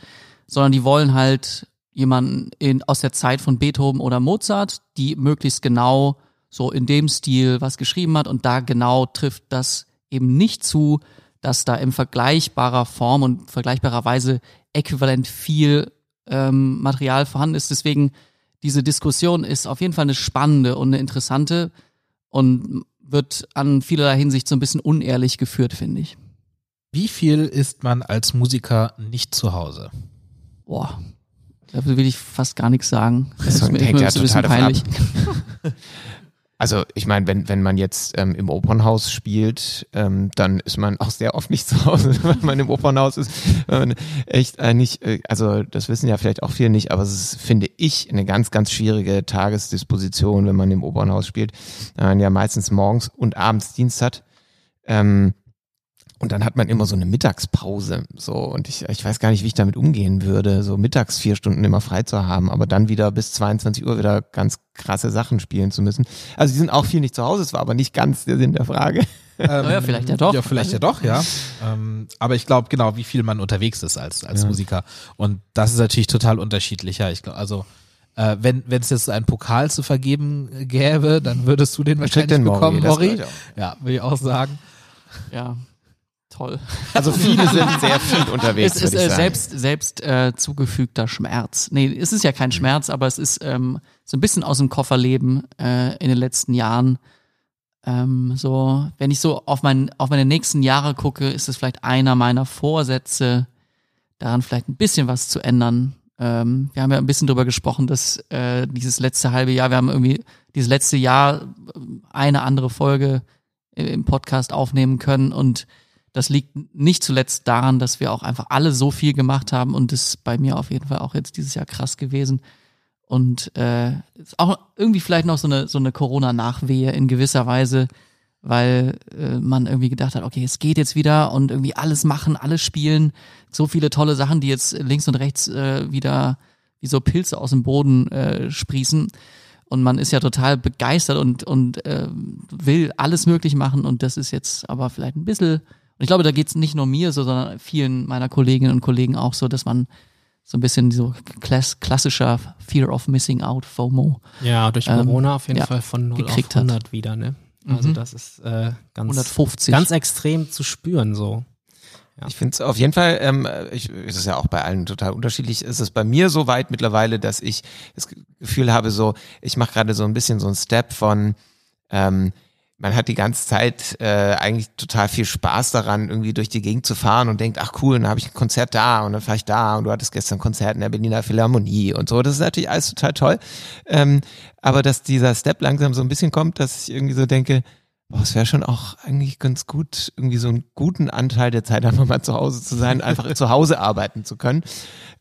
sondern die wollen halt jemanden in, aus der Zeit von Beethoven oder Mozart, die möglichst genau so in dem Stil was geschrieben hat und da genau trifft das eben nicht zu, dass da in vergleichbarer Form und vergleichbarer Weise äquivalent viel ähm, Material vorhanden ist. Deswegen, diese Diskussion ist auf jeden Fall eine spannende und eine interessante und wird an vielerlei Hinsicht so ein bisschen unehrlich geführt, finde ich. Wie viel ist man als Musiker nicht zu Hause? Boah, da will ich fast gar nichts sagen. Das Das ist mir hängt ja so ein bisschen total davon peinlich. Also ich meine, wenn, wenn man jetzt ähm, im Opernhaus spielt, ähm, dann ist man auch sehr oft nicht zu Hause, wenn man im Opernhaus ist. Wenn man echt eigentlich, äh, also das wissen ja vielleicht auch viele nicht, aber es ist, finde ich, eine ganz, ganz schwierige Tagesdisposition, wenn man im Opernhaus spielt, weil man ja meistens morgens und abends Dienst hat. Ähm, und dann hat man immer so eine Mittagspause. So, und ich, ich weiß gar nicht, wie ich damit umgehen würde, so mittags vier Stunden immer frei zu haben, aber dann wieder bis 22 Uhr wieder ganz krasse Sachen spielen zu müssen. Also die sind auch viel nicht zu Hause, es war aber nicht ganz der Sinn der Frage. Ähm, ja, vielleicht ja doch. Ja, vielleicht ja doch, ja. Ähm, aber ich glaube genau, wie viel man unterwegs ist als, als Ja. Musiker. Und das ist natürlich total unterschiedlicher. Ich glaube, also äh, wenn wenn es jetzt einen Pokal zu vergeben gäbe, dann würdest du den wahrscheinlich den Mori, bekommen, Mori. Ja, will ich auch sagen. Ja, toll. Also viele sind sehr viel unterwegs. es ist äh, sagen. selbst, selbst äh, zugefügter Schmerz. Nee, es ist ja kein Schmerz, aber es ist ähm, so ein bisschen aus dem Kofferleben äh, in den letzten Jahren. Ähm, so, wenn ich so auf, mein, auf meine nächsten Jahre gucke, ist es vielleicht einer meiner Vorsätze, daran vielleicht ein bisschen was zu ändern. Ähm, wir haben ja ein bisschen drüber gesprochen, dass äh, dieses letzte halbe Jahr, wir haben irgendwie dieses letzte Jahr äh, eine andere Folge im Podcast aufnehmen können und das liegt nicht zuletzt daran, dass wir auch einfach alle so viel gemacht haben und das ist bei mir auf jeden Fall auch jetzt dieses Jahr krass gewesen. Und äh, ist auch irgendwie vielleicht noch so eine, so eine Corona-Nachwehe in gewisser Weise, weil äh, man irgendwie gedacht hat, okay, es geht jetzt wieder und irgendwie alles machen, alles spielen. So viele tolle Sachen, die jetzt links und rechts äh, wieder wie so Pilze aus dem Boden äh, sprießen. Und man ist ja total begeistert und, und äh, will alles möglich machen. Und das ist jetzt aber vielleicht ein bisschen, und ich glaube, da geht's nicht nur mir so, sondern vielen meiner Kolleginnen und Kollegen auch so, dass man so ein bisschen so klass klassischer Fear of Missing Out, FOMO. Ja, durch Ähm, Corona auf jeden ja, Fall von 0 auf gekriegt hat. 100 wieder, ne? Also Mhm. das ist äh, ganz, 150. ganz extrem zu spüren so. Ich finde es auf jeden Fall, ähm, ich, es ist ja auch bei allen total unterschiedlich, ist es bei mir so weit mittlerweile, dass ich das Gefühl habe, so, ich mache gerade so ein bisschen so ein Step von, ähm, man hat die ganze Zeit äh, eigentlich total viel Spaß daran, irgendwie durch die Gegend zu fahren und denkt, ach cool, dann habe ich ein Konzert da und dann fahre ich da und du hattest gestern ein Konzert in der Berliner Philharmonie und so. Das ist natürlich alles total toll. Ähm, aber dass dieser Step langsam so ein bisschen kommt, dass ich irgendwie so denke, Boah, es wäre schon auch eigentlich ganz gut, irgendwie so einen guten Anteil der Zeit einfach mal zu Hause zu sein, einfach zu Hause arbeiten zu können.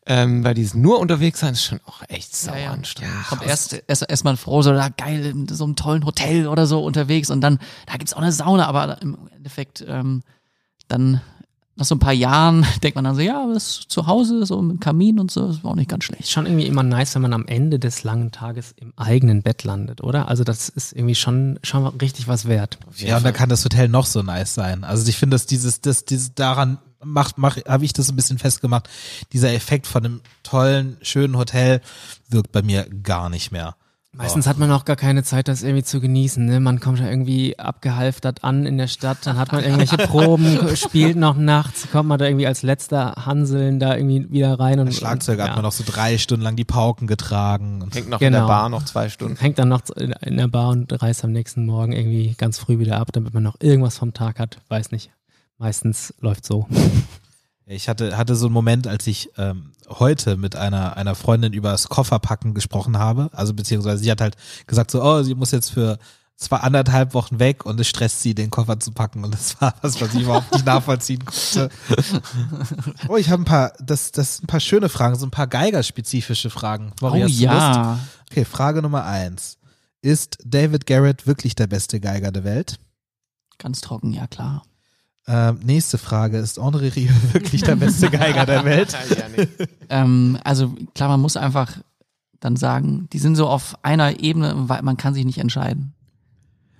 Ähm, weil dieses nur unterwegs sein ist schon auch echt sauer Ja, ja. anstrengend. Kommt erst, erst, erst mal froh, so da geil in so einem tollen Hotel oder so unterwegs und dann, da gibt's auch eine Sauna, aber im Endeffekt, ähm, dann nach so ein paar Jahren denkt man dann so, ja, das ist zu Hause, so mit Kamin und so, das war auch nicht ganz Ist schlecht. schon irgendwie immer nice, wenn man am Ende des langen Tages im eigenen Bett landet, oder? Also das ist irgendwie schon, schon richtig was wert. Ja, und dann kann das Hotel noch so nice sein. Also ich finde, dass dieses, das, dieses daran macht, mach, habe ich das ein bisschen festgemacht. Dieser Effekt von einem tollen, schönen Hotel wirkt bei mir gar nicht mehr. Meistens hat man auch gar keine Zeit, das irgendwie zu genießen. Ne? Man kommt ja irgendwie abgehalftert an in der Stadt, dann hat man irgendwelche Proben, spielt noch nachts, kommt man da irgendwie als letzter Hanseln da irgendwie wieder rein und Schlagzeuger und, hat man noch so drei Stunden lang die Pauken getragen. Und Hängt noch in der Genau. Bar noch zwei Stunden. hängt dann noch in in der Bar und reist am nächsten Morgen irgendwie ganz früh wieder ab, damit man noch irgendwas vom Tag hat. Weiß nicht. Meistens läuft so. Ich hatte, hatte so einen Moment, als ich ähm, heute mit einer, einer Freundin über das Kofferpacken gesprochen habe. Also beziehungsweise sie hat halt gesagt so, oh, sie muss jetzt für zwar anderthalb Wochen weg und es stresst sie, den Koffer zu packen. Und das war was, was ich überhaupt nicht nachvollziehen konnte. Oh, ich habe ein paar, das, das sind ein paar schöne Fragen, so ein paar Geigerspezifische Fragen. Mori, Oh du Lust? ja. Okay, Frage Nummer eins. Ist David Garrett wirklich der beste Geiger der Welt? Ganz trocken, ja klar. Ähm, nächste Frage. Ist André Rieu wirklich der beste Geiger der Welt? Ja, nee. Ähm, also klar, man muss einfach dann sagen, die sind so auf einer Ebene, weil man kann sich nicht entscheiden.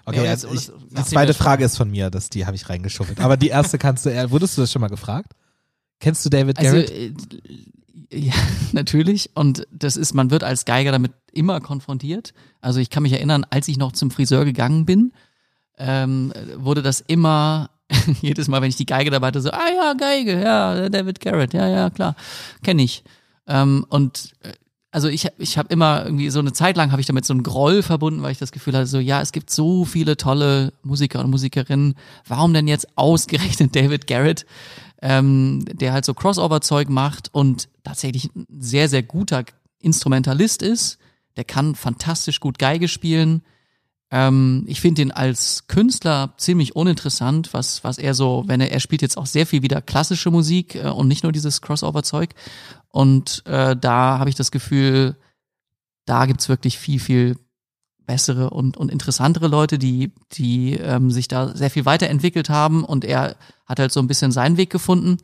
Okay, Ja, also ich, die zweite Frage ist von mir, das, die habe ich reingeschummelt. Aber die erste kannst du, eher- wurdest du das schon mal gefragt? Kennst du David Also Garrett? äh, ja, natürlich. Und das ist, man wird als Geiger damit immer konfrontiert. Also ich kann mich erinnern, als ich noch zum Friseur gegangen bin, ähm, wurde das immer jedes Mal, wenn ich die Geige dabei hatte, so, ah ja, Geige, ja, David Garrett, ja, ja, klar, kenne ich. Ähm, und äh, also ich, ich habe immer irgendwie so eine Zeit lang habe ich damit so einen Groll verbunden, weil ich das Gefühl hatte, so ja, es gibt so viele tolle Musiker und Musikerinnen, warum denn jetzt ausgerechnet David Garrett, ähm, der halt so Crossover-Zeug macht und tatsächlich ein sehr, sehr guter Instrumentalist ist, der kann fantastisch gut Geige spielen. Ähm, ich finde ihn als Künstler ziemlich uninteressant, was, was er so, wenn er, er spielt jetzt auch sehr viel wieder klassische Musik äh, und nicht nur dieses Crossover-Zeug. Und äh, da habe ich das Gefühl, da gibt's wirklich viel, viel bessere und, und interessantere Leute, die, die ähm, sich da sehr viel weiterentwickelt haben und er hat halt so ein bisschen seinen Weg gefunden.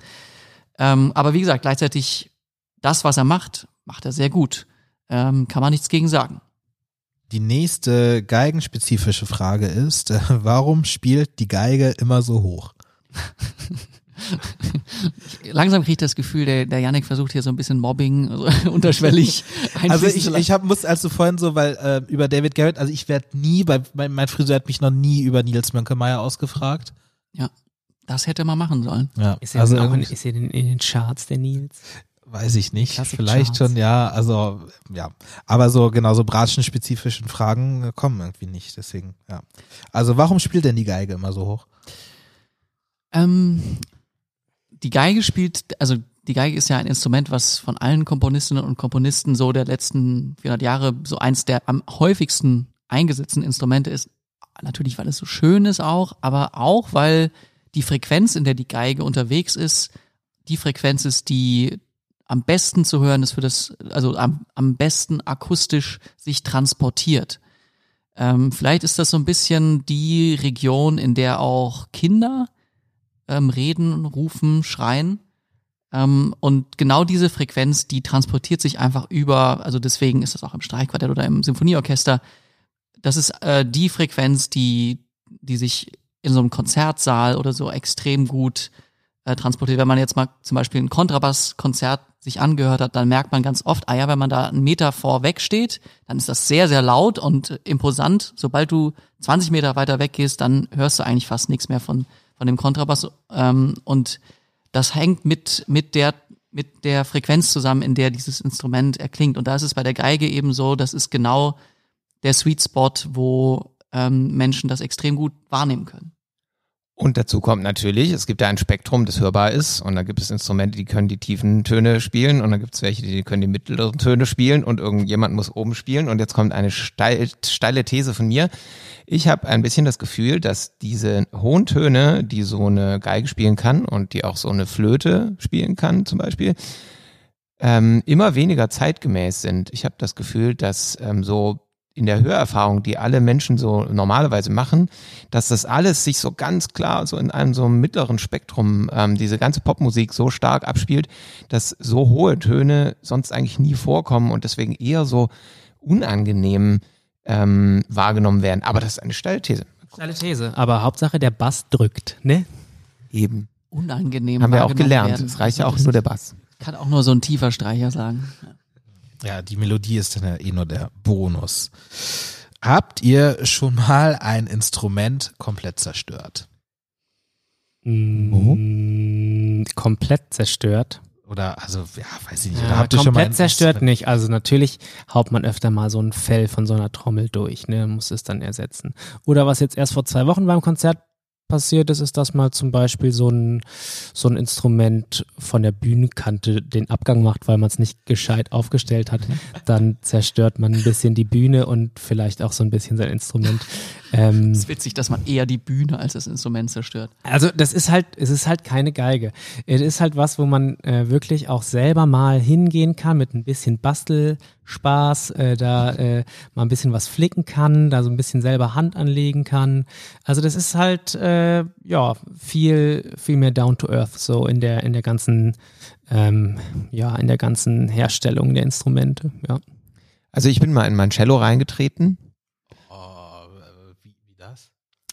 Ähm, aber wie gesagt, gleichzeitig das, was er macht, macht er sehr gut. Ähm, kann man nichts gegen sagen. Die nächste geigenspezifische Frage ist, äh, warum spielt die Geige immer so hoch? Langsam kriege ich das Gefühl, der, der Yannick versucht hier so ein bisschen Mobbing also unterschwellig Also ich, ich hab, muss also vorhin so, weil äh, über David Garrett, also ich werde nie, bei, mein, mein Friseur hat mich noch nie über Nils Mönckemeyer ausgefragt. Das hätte man machen sollen. Ja, Ist er, also auch in, ist er denn in den Charts, der Nils? Weiß ich nicht, Classic vielleicht Charts. schon, ja, also ja, aber so genau so bratschenspezifischen Fragen äh, kommen irgendwie nicht, deswegen ja. Also warum spielt denn die Geige immer so hoch? Ähm, die Geige spielt, also die Geige ist ja ein Instrument, was von allen Komponistinnen und Komponisten so der letzten 400 Jahre so eins der am häufigsten eingesetzten Instrumente ist. Natürlich, weil es so schön ist auch, aber auch, weil die Frequenz, in der die Geige unterwegs ist, die Frequenz ist, die am besten zu hören ist für das, also am, am besten akustisch sich transportiert. Ähm, vielleicht ist das so ein bisschen die Region, in der auch Kinder ähm, reden, rufen, schreien. Ähm, und genau diese Frequenz, die transportiert sich einfach über, also deswegen ist das auch im Streichquartett oder im Symphonieorchester. Das ist äh, die Frequenz, die, die sich in so einem Konzertsaal oder so extrem gut äh, transportiert. Wenn man jetzt mal zum Beispiel ein Kontrabasskonzert sich angehört hat, dann merkt man ganz oft, ah ja, wenn man da einen Meter vorweg steht, dann ist das sehr, sehr laut und imposant. Sobald du 20 Meter weiter weg gehst, dann hörst du eigentlich fast nichts mehr von, von dem Kontrabass. Ähm, und das hängt mit, mit der mit der Frequenz zusammen, in der dieses Instrument erklingt. Und da ist es bei der Geige eben so, das ist genau der Sweet Spot, wo ähm, Menschen das extrem gut wahrnehmen können. Und dazu kommt natürlich, es gibt ja ein Spektrum, das hörbar ist. Und da gibt es Instrumente, die können die tiefen Töne spielen. Und dann gibt es welche, die können die mittleren Töne spielen. Und irgendjemand muss oben spielen. Und jetzt kommt eine steil, steile These von mir. Ich habe ein bisschen das Gefühl, dass diese hohen Töne, die so eine Geige spielen kann und die auch so eine Flöte spielen kann zum Beispiel, ähm, immer weniger zeitgemäß sind. Ich habe das Gefühl, dass ähm, so in der Hörerfahrung, die alle Menschen so normalerweise machen, dass das alles sich so ganz klar so in einem so mittleren Spektrum, ähm, diese ganze Popmusik so stark abspielt, dass so hohe Töne sonst eigentlich nie vorkommen und deswegen eher so unangenehm ähm, wahrgenommen werden. Aber das ist eine steile These. Steile These. Aber Hauptsache der Bass drückt, ne? Eben. Unangenehm. Haben wir auch gelernt. werden. Es reicht ja auch nur der Bass. Kann auch nur so ein tiefer Streicher sagen. Ja, die Melodie ist dann ja eh nur der Bonus. Habt ihr schon mal ein Instrument komplett zerstört? Mm, komplett zerstört. Oder, also, ja, weiß ich nicht. Ja, habt ihr schon mal komplett zerstört nicht. Also natürlich haut man öfter mal so ein Fell von so einer Trommel durch, ne, muss es dann ersetzen. Oder was jetzt erst vor zwei Wochen beim Konzert passiert ist, ist, dass mal zum Beispiel so ein, so ein Instrument von der Bühnenkante den Abgang macht, weil man es nicht gescheit aufgestellt hat. Dann zerstört man ein bisschen die Bühne und vielleicht auch so ein bisschen sein Instrument. Ähm, Es ist witzig, dass man eher die Bühne als das Instrument zerstört. also das ist halt, es ist halt keine Geige. Es ist halt was, wo man äh, wirklich auch selber mal hingehen kann mit ein bisschen Bastelspaß, äh, da äh, mal ein bisschen was flicken kann, da so ein bisschen selber Hand anlegen kann. Also das ist halt äh, ja viel viel mehr down to earth so in der in der ganzen ähm, ja in der ganzen Herstellung der Instrumente. Ja. Also ich bin mal in mein Cello reingetreten. Oh, äh, wie, wie das?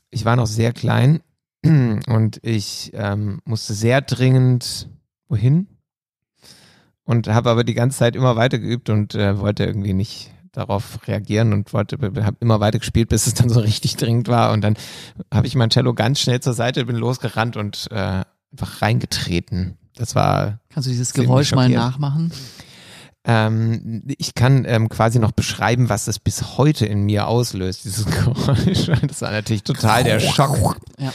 Ich war noch sehr klein und ich ähm, musste sehr dringend wohin und habe aber die ganze Zeit immer weiter geübt und äh, wollte irgendwie nicht darauf reagieren und wollte habe immer weiter gespielt, bis es dann so richtig dringend war und dann habe ich mein Cello ganz schnell zur Seite, bin losgerannt und äh, einfach reingetreten. Das war Kannst du dieses Geräusch mal nachmachen? Ähm, ich kann ähm, quasi noch beschreiben, was das bis heute in mir auslöst, dieses Geräusch. Das war natürlich total der Schock. Ja.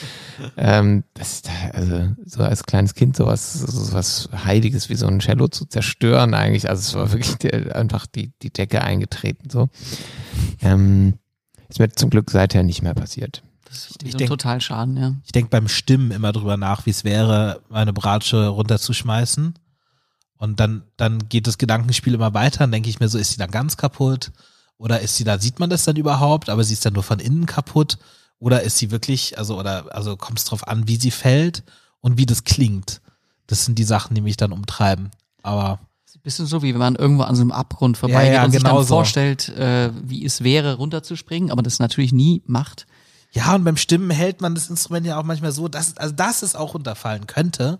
Ähm, das, also, so als kleines Kind sowas, sowas Heiliges wie so ein Cello zu zerstören eigentlich. Also es war wirklich der, einfach die, die Decke eingetreten. So. Ähm, ist mir zum Glück seither nicht mehr passiert. Das ist Ich denk- total Schaden, ja. Ich denke beim Stimmen immer drüber nach, wie es wäre, meine Bratsche runterzuschmeißen. Und dann, dann geht das Gedankenspiel immer weiter. Dann denke ich mir so, ist sie dann ganz kaputt? Oder ist sie da, sieht man das dann überhaupt, aber sie ist dann nur von innen kaputt? Oder ist sie wirklich, also, oder, also kommt es drauf an, wie sie fällt und wie das klingt? Das sind die Sachen, die mich dann umtreiben. Aber bisschen so, wie wenn man irgendwo an so einem Abgrund vorbeigeht Ja, ja, und sich genau dann so. vorstellt, äh, wie es wäre, runterzuspringen, aber das natürlich nie macht. ja, und beim Stimmen hält man das Instrument ja auch manchmal so, dass, also dass es auch runterfallen könnte,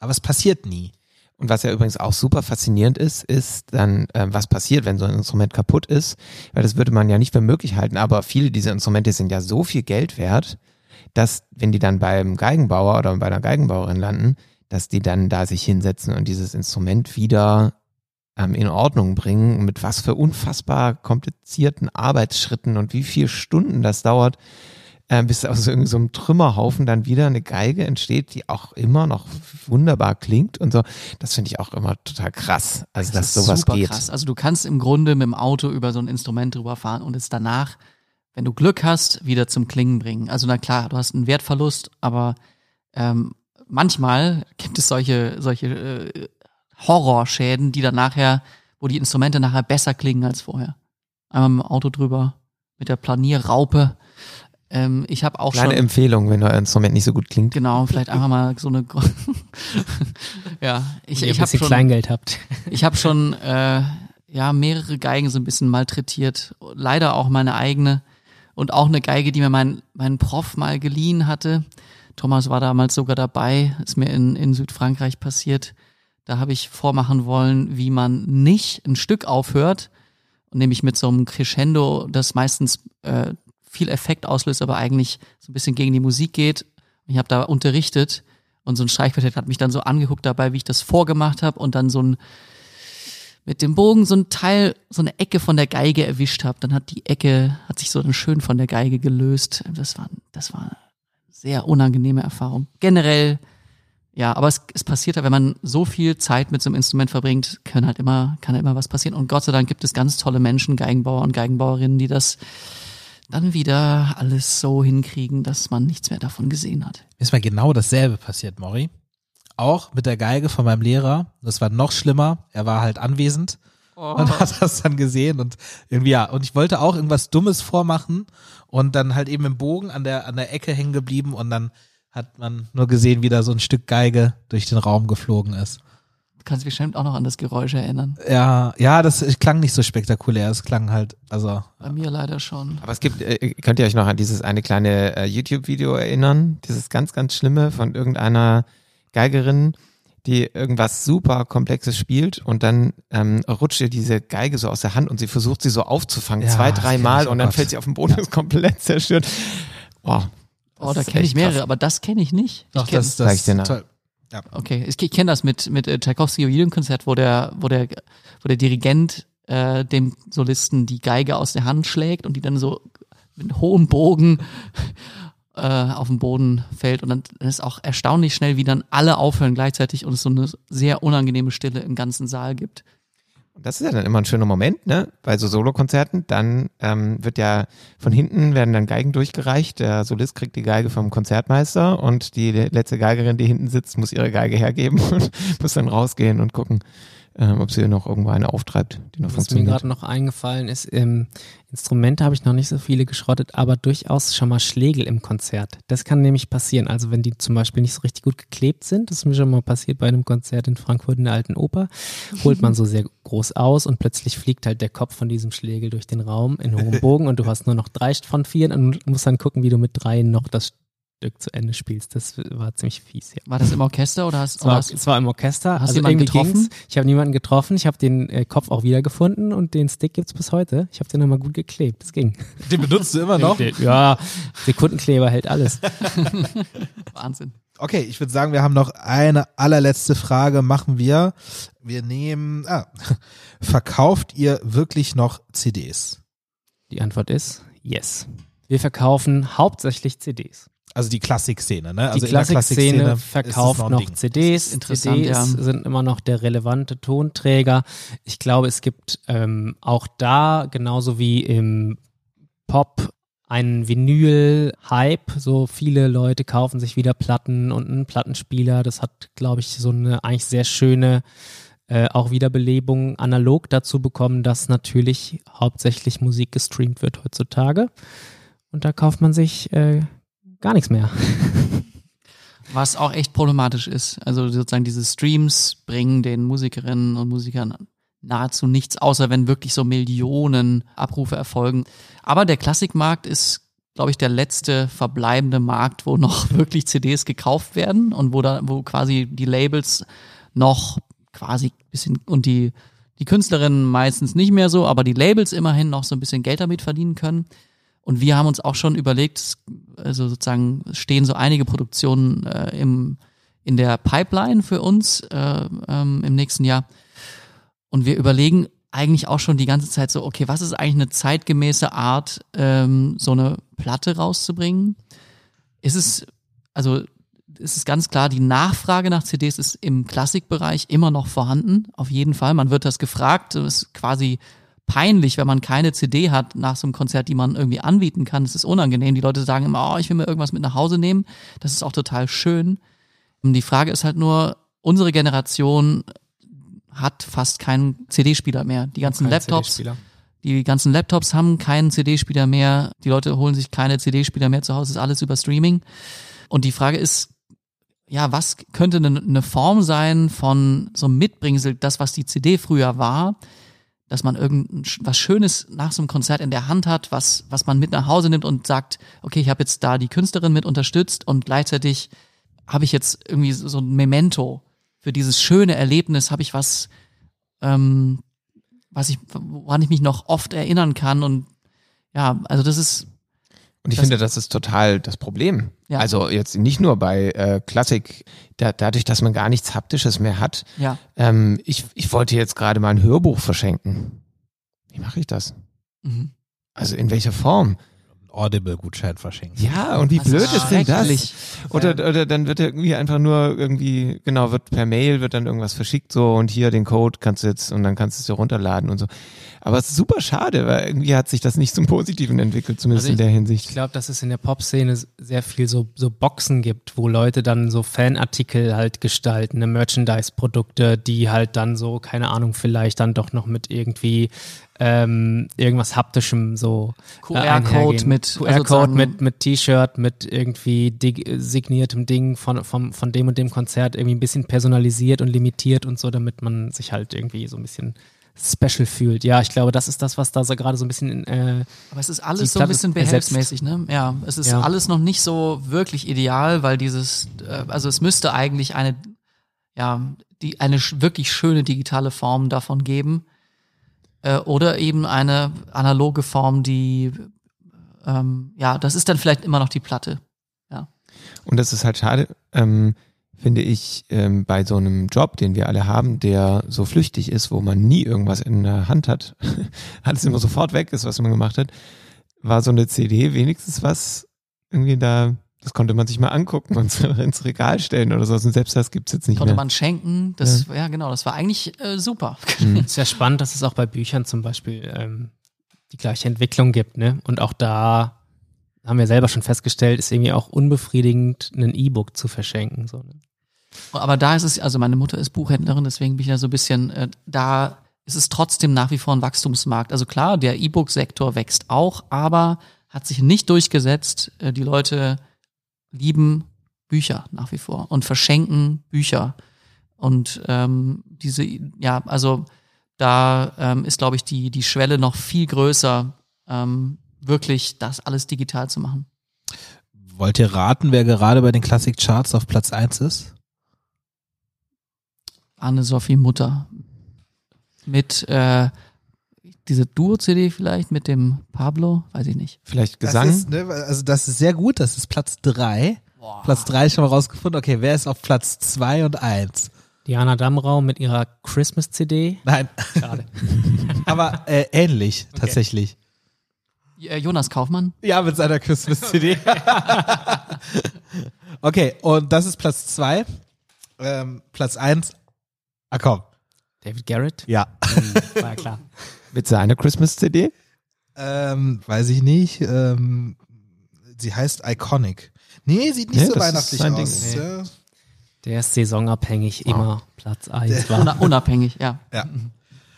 aber es passiert nie. Und was ja übrigens auch super faszinierend ist, ist dann, äh, was passiert, wenn so ein Instrument kaputt ist. Weil das würde man ja nicht für möglich halten, aber viele dieser Instrumente sind ja so viel Geld wert, dass, wenn die dann beim Geigenbauer oder bei einer Geigenbauerin landen, dass die dann da sich hinsetzen und dieses Instrument wieder ähm, in Ordnung bringen. Mit was für unfassbar komplizierten Arbeitsschritten und wie viele Stunden das dauert, äh, bis aus irgendeinem so einem Trümmerhaufen dann wieder eine Geige entsteht, die auch immer noch wunderbar klingt und so. Das finde ich auch immer total krass, also dass Das ist sowas super geht. krass. Also du kannst im Grunde mit dem Auto über so ein Instrument drüber fahren und es danach, wenn du Glück hast, wieder zum Klingen bringen. Also na klar, du hast einen Wertverlust, aber ähm, manchmal gibt es solche, solche äh, Horrorschäden, die dann nachher, wo die Instrumente nachher besser klingen als vorher. Einmal mit dem Auto drüber, mit der Planierraupe. Ähm, ich habe auch Kleine schon Empfehlung, wenn euer Instrument nicht so gut klingt. genau, vielleicht einfach mal so eine ja, ich, Wenn ihr ich ein habe bisschen schon Kleingeld habt. ich habe schon äh, ja mehrere Geigen so ein bisschen malträtiert. Leider auch meine eigene und auch eine Geige, die mir mein mein Prof mal geliehen hatte. Thomas war damals sogar dabei, ist mir in in Südfrankreich passiert. Da habe ich vormachen wollen, wie man nicht ein Stück aufhört, nämlich mit so einem Crescendo, das meistens äh, viel Effekt auslöst, aber eigentlich so ein bisschen gegen die Musik geht. Ich habe da unterrichtet und so ein Streichquartett hat mich dann so angeguckt dabei, wie ich das vorgemacht habe und dann so ein mit dem Bogen so ein Teil, so eine Ecke von der Geige erwischt habe. Dann hat die Ecke, hat sich so dann schön von der Geige gelöst. Das war, das war eine sehr unangenehme Erfahrung. Generell, ja, aber es, es passiert halt, wenn man so viel Zeit mit so einem Instrument verbringt, kann halt immer, kann halt immer was passieren. Und Gott sei Dank gibt es ganz tolle Menschen, Geigenbauer und Geigenbauerinnen, die das dann wieder alles so hinkriegen, dass man nichts mehr davon gesehen hat. Mir ist mal genau dasselbe passiert, Mori. Auch mit der Geige von meinem Lehrer. Das war noch schlimmer. Er war halt anwesend und hat das dann gesehen und irgendwie ja. Und ich wollte auch irgendwas Dummes vormachen und dann halt eben im Bogen an der an der Ecke hängen geblieben und dann hat man nur gesehen, wie da so ein Stück Geige durch den Raum geflogen ist. Du kannst dich bestimmt auch noch an das Geräusch erinnern. Ja, ja, das klang nicht so spektakulär. Es klang halt, also Bei mir leider schon. Aber es gibt, äh, könnt ihr euch noch an dieses eine kleine äh, YouTube-Video erinnern? Dieses ganz, ganz schlimme von irgendeiner Geigerin, die irgendwas super Komplexes spielt und dann ähm, rutscht ihr diese Geige so aus der Hand und sie versucht sie so aufzufangen, Ja, zwei, das drei kenn Mal ich, oh und dann Gott. fällt sie auf den Boden und ist komplett zerstört. Boah, Oh, das da kenne ich mehrere, krass. aber das kenne ich nicht. doch, ich kenn, das, Sag das ich dir nach. toll. Okay, ich, ich kenne das mit mit äh, Tchaikovsky Jubiläumkonzert, wo der wo der wo der Dirigent äh, dem Solisten die Geige aus der Hand schlägt und die dann so mit hohem Bogen äh, auf den Boden fällt und dann ist auch erstaunlich schnell, wie dann alle aufhören gleichzeitig und es so eine sehr unangenehme Stille im ganzen Saal gibt. Das ist ja dann immer ein schöner Moment, ne? Bei so Solokonzerten, dann ähm, wird ja von hinten werden dann Geigen durchgereicht. Der Solist kriegt die Geige vom Konzertmeister und die letzte Geigerin, die hinten sitzt, muss ihre Geige hergeben und muss dann rausgehen und gucken, ähm, ob sie noch irgendwo eine auftreibt, die noch Was mir funktioniert. gerade noch eingefallen ist, ähm, Instrumente habe ich noch nicht so viele geschrottet, aber durchaus schon mal Schlägel im Konzert. Das kann nämlich passieren. Also wenn die zum Beispiel nicht so richtig gut geklebt sind, das ist mir schon mal passiert bei einem Konzert in Frankfurt in der Alten Oper, holt man so sehr groß aus und plötzlich fliegt halt der Kopf von diesem Schlägel durch den Raum in hohem Bogen und du hast nur noch drei von vier und musst dann gucken, wie du mit drei noch das Stück zu Ende spielst. Das war ziemlich fies, ja. War das im Orchester oder hast, Es oder war, hast es war im Orchester. Hast also du jemanden getroffen? ging's. Ich habe niemanden getroffen. Ich habe den äh, Kopf auch wiedergefunden und den Stick gibt's bis heute. Ich habe den nochmal gut geklebt. Das ging. Den benutzt du immer noch? Ja, Sekundenkleber hält alles. Wahnsinn. Okay, ich würde sagen, wir haben noch eine allerletzte Frage. Machen wir. Wir nehmen. Ah, verkauft ihr wirklich noch CDs? Die Antwort ist yes. Wir verkaufen hauptsächlich CDs. Also die Klassikszene, ne? Die Also der Klassikszene Klassikszene verkauft noch, Ding. CDs. interessant, CDs ja. sind immer noch der relevante Tonträger. Ich glaube, es gibt ähm, auch da, genauso wie im Pop, einen Vinyl-Hype. So viele Leute kaufen sich wieder Platten und einen Plattenspieler. Das hat, glaube ich, so eine eigentlich sehr schöne äh, auch Wiederbelebung analog dazu bekommen, dass natürlich hauptsächlich Musik gestreamt wird heutzutage. Und da kauft man sich äh, gar nichts mehr. Was auch echt problematisch ist. Also sozusagen diese Streams bringen den Musikerinnen und Musikern nahezu nichts, außer wenn wirklich so Millionen Abrufe erfolgen. Aber der Klassikmarkt ist, glaube ich, der letzte verbleibende Markt, wo noch wirklich CDs gekauft werden und wo da, wo quasi die Labels noch quasi bisschen und die die Künstlerinnen meistens nicht mehr so, aber die Labels immerhin noch so ein bisschen Geld damit verdienen können. Und wir haben uns auch schon überlegt, also sozusagen stehen so einige Produktionen äh, im, in der Pipeline für uns äh, ähm, im nächsten Jahr. Und wir überlegen eigentlich auch schon die ganze Zeit so, okay, was ist eigentlich eine zeitgemäße Art, ähm, so eine Platte rauszubringen? Ist es, also ist es ganz klar, die Nachfrage nach CDs ist im Klassikbereich immer noch vorhanden, auf jeden Fall. Man wird das gefragt, ist quasi peinlich, wenn man keine CD hat nach so einem Konzert, die man irgendwie anbieten kann. Es ist unangenehm. Die Leute sagen immer, oh, ich will mir irgendwas mit nach Hause nehmen. Das ist auch total schön. Und die Frage ist halt nur, unsere Generation hat fast keinen CD-Spieler mehr. Die ganzen Laptops, die ganzen Laptops haben keinen CD-Spieler mehr. Die Leute holen sich keine CD-Spieler mehr zu Hause. ist alles über Streaming. Und die Frage ist, ja, was könnte eine, eine Form sein von so einem Mitbringsel, das, was die CD früher war, dass man irgend was Schönes nach so einem Konzert in der Hand hat, was, was man mit nach Hause nimmt und sagt, okay, ich habe jetzt da die Künstlerin mit unterstützt und gleichzeitig habe ich jetzt irgendwie so so ein Memento für dieses schöne Erlebnis, habe ich was, ähm, was ich, woran ich mich noch oft erinnern kann und ja, also das ist Und ich Das- finde, das ist total das Problem. Ja. Also jetzt nicht nur bei äh, Klassik, da, dadurch, dass man gar nichts Haptisches mehr hat. ja Ähm, ich, ich wollte jetzt gerade mal ein Hörbuch verschenken. Wie mache ich das? mhm. Also in welcher Form? Audible-Gutschein verschenken. Ja, und wie Das blöd ist ist denn das? Oder, oder dann wird irgendwie einfach nur irgendwie, genau, wird per Mail, wird dann irgendwas verschickt so und hier den Code kannst du jetzt und dann kannst du es dir runterladen und so. Aber es ist super schade, weil irgendwie hat sich das nicht zum Positiven entwickelt, zumindest Also in der Ich Hinsicht. glaube, dass es in der Pop-Szene sehr viel so, so Boxen gibt, wo Leute dann so Fanartikel halt gestalten, ne, Merchandise-Produkte, die halt dann so, keine Ahnung, vielleicht dann doch noch mit irgendwie ähm, irgendwas haptischem so äh, QR-Code mit QR-Code mit, mit T-Shirt, mit irgendwie dig signiertem Ding von, vom, von dem und dem Konzert irgendwie ein bisschen personalisiert und limitiert und so, damit man sich halt irgendwie so ein bisschen special fühlt. Ja, ich glaube, das ist das, was da so gerade so ein bisschen äh, Aber es ist alles so ein bisschen behelfsmäßig, ne? Ja, es ist Ja. alles noch nicht so wirklich ideal, weil dieses, äh, also es müsste eigentlich eine, ja, die, eine wirklich schöne digitale Form davon geben. Äh, oder eben eine analoge Form, die, ähm, ja, das ist dann vielleicht immer noch die Platte. Und das ist halt schade, ähm, finde ich, ähm, bei so einem Job, den wir alle haben, der so flüchtig ist, wo man nie irgendwas in der Hand hat, alles immer sofort weg ist, was man gemacht hat, war so eine CD wenigstens was irgendwie da, das konnte man sich mal angucken und ins Regal stellen oder so. Und selbst das gibt's jetzt nicht Konnte mehr. man schenken, das, ja. genau, das war eigentlich äh, super. Ist ja spannend, dass es auch bei Büchern zum Beispiel ähm, die gleiche Entwicklung gibt, ne? Und auch da haben wir selber schon festgestellt, ist irgendwie auch unbefriedigend, ein E-Book zu verschenken. So, ne? Aber da ist es, also meine Mutter ist Buchhändlerin, deswegen bin ich da so ein bisschen, äh, da ist es trotzdem nach wie vor ein Wachstumsmarkt. Also klar, der E-Book-Sektor wächst auch, aber hat sich nicht durchgesetzt. Äh, die Leute lieben Bücher nach wie vor und verschenken Bücher. Und ähm, diese, ja, also da ähm, ist, glaube ich, die, die Schwelle noch viel größer, ähm, wirklich das alles digital zu machen. Wollt ihr raten, wer gerade bei den Classic Charts auf Platz 1 ist? Anne-Sophie Mutter. Mit äh, diese Duo-CD vielleicht mit dem Pablo, weiß ich nicht. Vielleicht Gesang. Das ist, ne, also das ist sehr gut, das ist Platz 3. Platz drei schon mal rausgefunden. Okay, wer ist auf Platz zwei und eins? Diana Damrau mit ihrer Christmas-CD. Nein, Schade. aber äh, ähnlich tatsächlich. Äh, Jonas Kaufmann. Ja, mit seiner Christmas-CD. okay, und das ist Platz zwei. Ähm, Platz eins. Ah komm. David Garrett. Ja. War ja klar. Mit seiner Christmas-CD? Ähm, weiß ich nicht. Ähm, sie heißt Iconic. Nee, sieht nicht Nee, so weihnachtlich sein Ding. aus. Nee. Ja. Der ist saisonabhängig immer Platz 1 war. Una unabhängig, ja. Ja.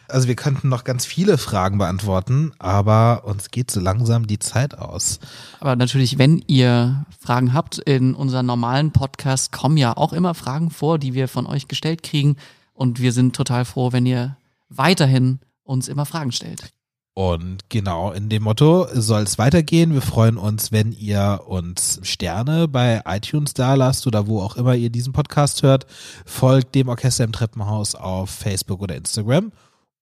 Also wir könnten noch ganz viele Fragen beantworten, aber uns geht so langsam die Zeit aus. Aber natürlich, wenn ihr Fragen habt, in unseren normalen Podcast kommen ja auch immer Fragen vor, die wir von euch gestellt kriegen. Und wir sind total froh, wenn ihr weiterhin uns immer Fragen stellt. Und genau in dem Motto soll es weitergehen. Wir freuen uns, wenn ihr uns Sterne bei iTunes da lasst oder wo auch immer ihr diesen Podcast hört. Folgt dem Orchester im Treppenhaus auf Facebook oder Instagram.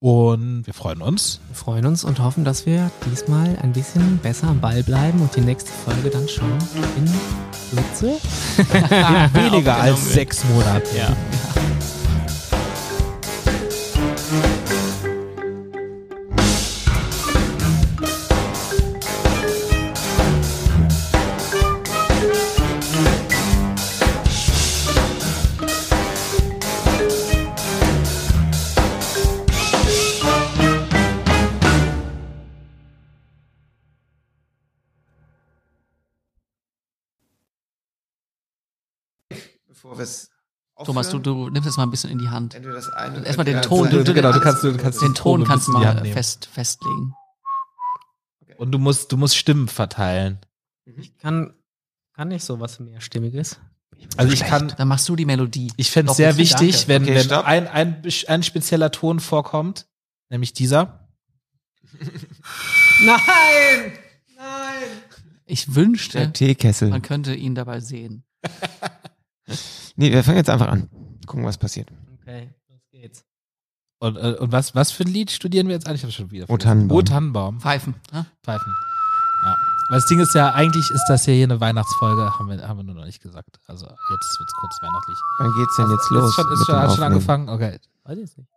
Und wir freuen uns. Wir freuen uns und hoffen, dass wir diesmal ein bisschen besser am Ball bleiben und die nächste Folge dann schon in Kürze. Weniger als sechs Monate. Ja. Bevor wir es Thomas, du, du nimmst es mal ein bisschen in die Hand. Entweder das eine Erstmal den Ton, Du, du, genau, du kannst, du kannst den Ton kannst du mal fest, festlegen. Und du musst, du musst Stimmen verteilen. Ich kann, kann nicht so was mehrstimmiges. Also ich kann, Dann machst du die Melodie. ich fände es sehr wichtig, danke. wenn, Okay, wenn stopp. ein, ein, ein spezieller Ton vorkommt, nämlich dieser. Nein! Nein! Ich wünschte, Der Teekessel. man könnte ihn dabei sehen. Nee, wir fangen jetzt einfach an. Gucken, was passiert. Okay, los geht's. Und, äh, und was, was für ein Lied studieren wir jetzt eigentlich? Schon wieder. O Tannenbaum. O Tannenbaum. Pfeifen. Ne? Pfeifen. Ja. Weil das Ding ist ja, eigentlich ist das ja hier eine Weihnachtsfolge, haben wir, haben wir nur noch nicht gesagt. Also jetzt wird's kurz weihnachtlich. Wann geht's denn jetzt Also, los? Ist schon, ist schon, hat schon angefangen? Okay. Weiß ich nicht.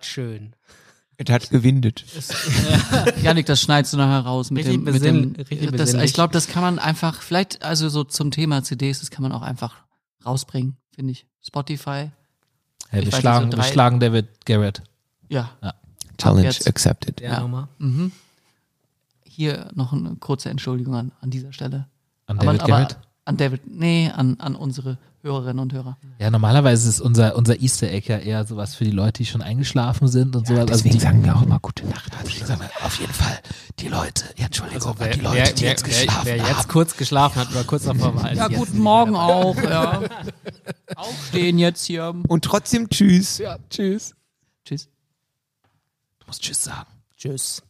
Was schön. Es hat gewindet. Janik, das schneidest du nachher raus mit Richtig dem, mit dem besinn- richtig das. Ich glaube, das kann man einfach, vielleicht, also so zum Thema CDs, das kann man auch einfach rausbringen, finde ich. Spotify, Hey, Ich wir, weiß, schlagen, also wir schlagen David Garrett. ja. Challenge jetzt. accepted. Ja. Nummer. Mhm. Hier noch eine kurze Entschuldigung an, an dieser Stelle. An Aber, David aber Garrett. an David, nee, an, an unsere Hörerinnen und Hörer. Ja, normalerweise ist unser, unser Easter Egg ja eher sowas für die Leute, die schon eingeschlafen sind und sowas. Deswegen die, sagen wir auch immer gute Nacht. Deswegen sagen wir auf jeden Fall die Leute, ja, Entschuldigung, Also wer, die Leute, wer, die wer, jetzt wer, geschlafen wer jetzt haben. kurz geschlafen hat oder kurz davor war. Ja, guten Morgen auch, ja. Aufstehen jetzt hier. Und trotzdem tschüss. Ja, tschüss. Tschüss. Du musst Tschüss sagen. Tschüss.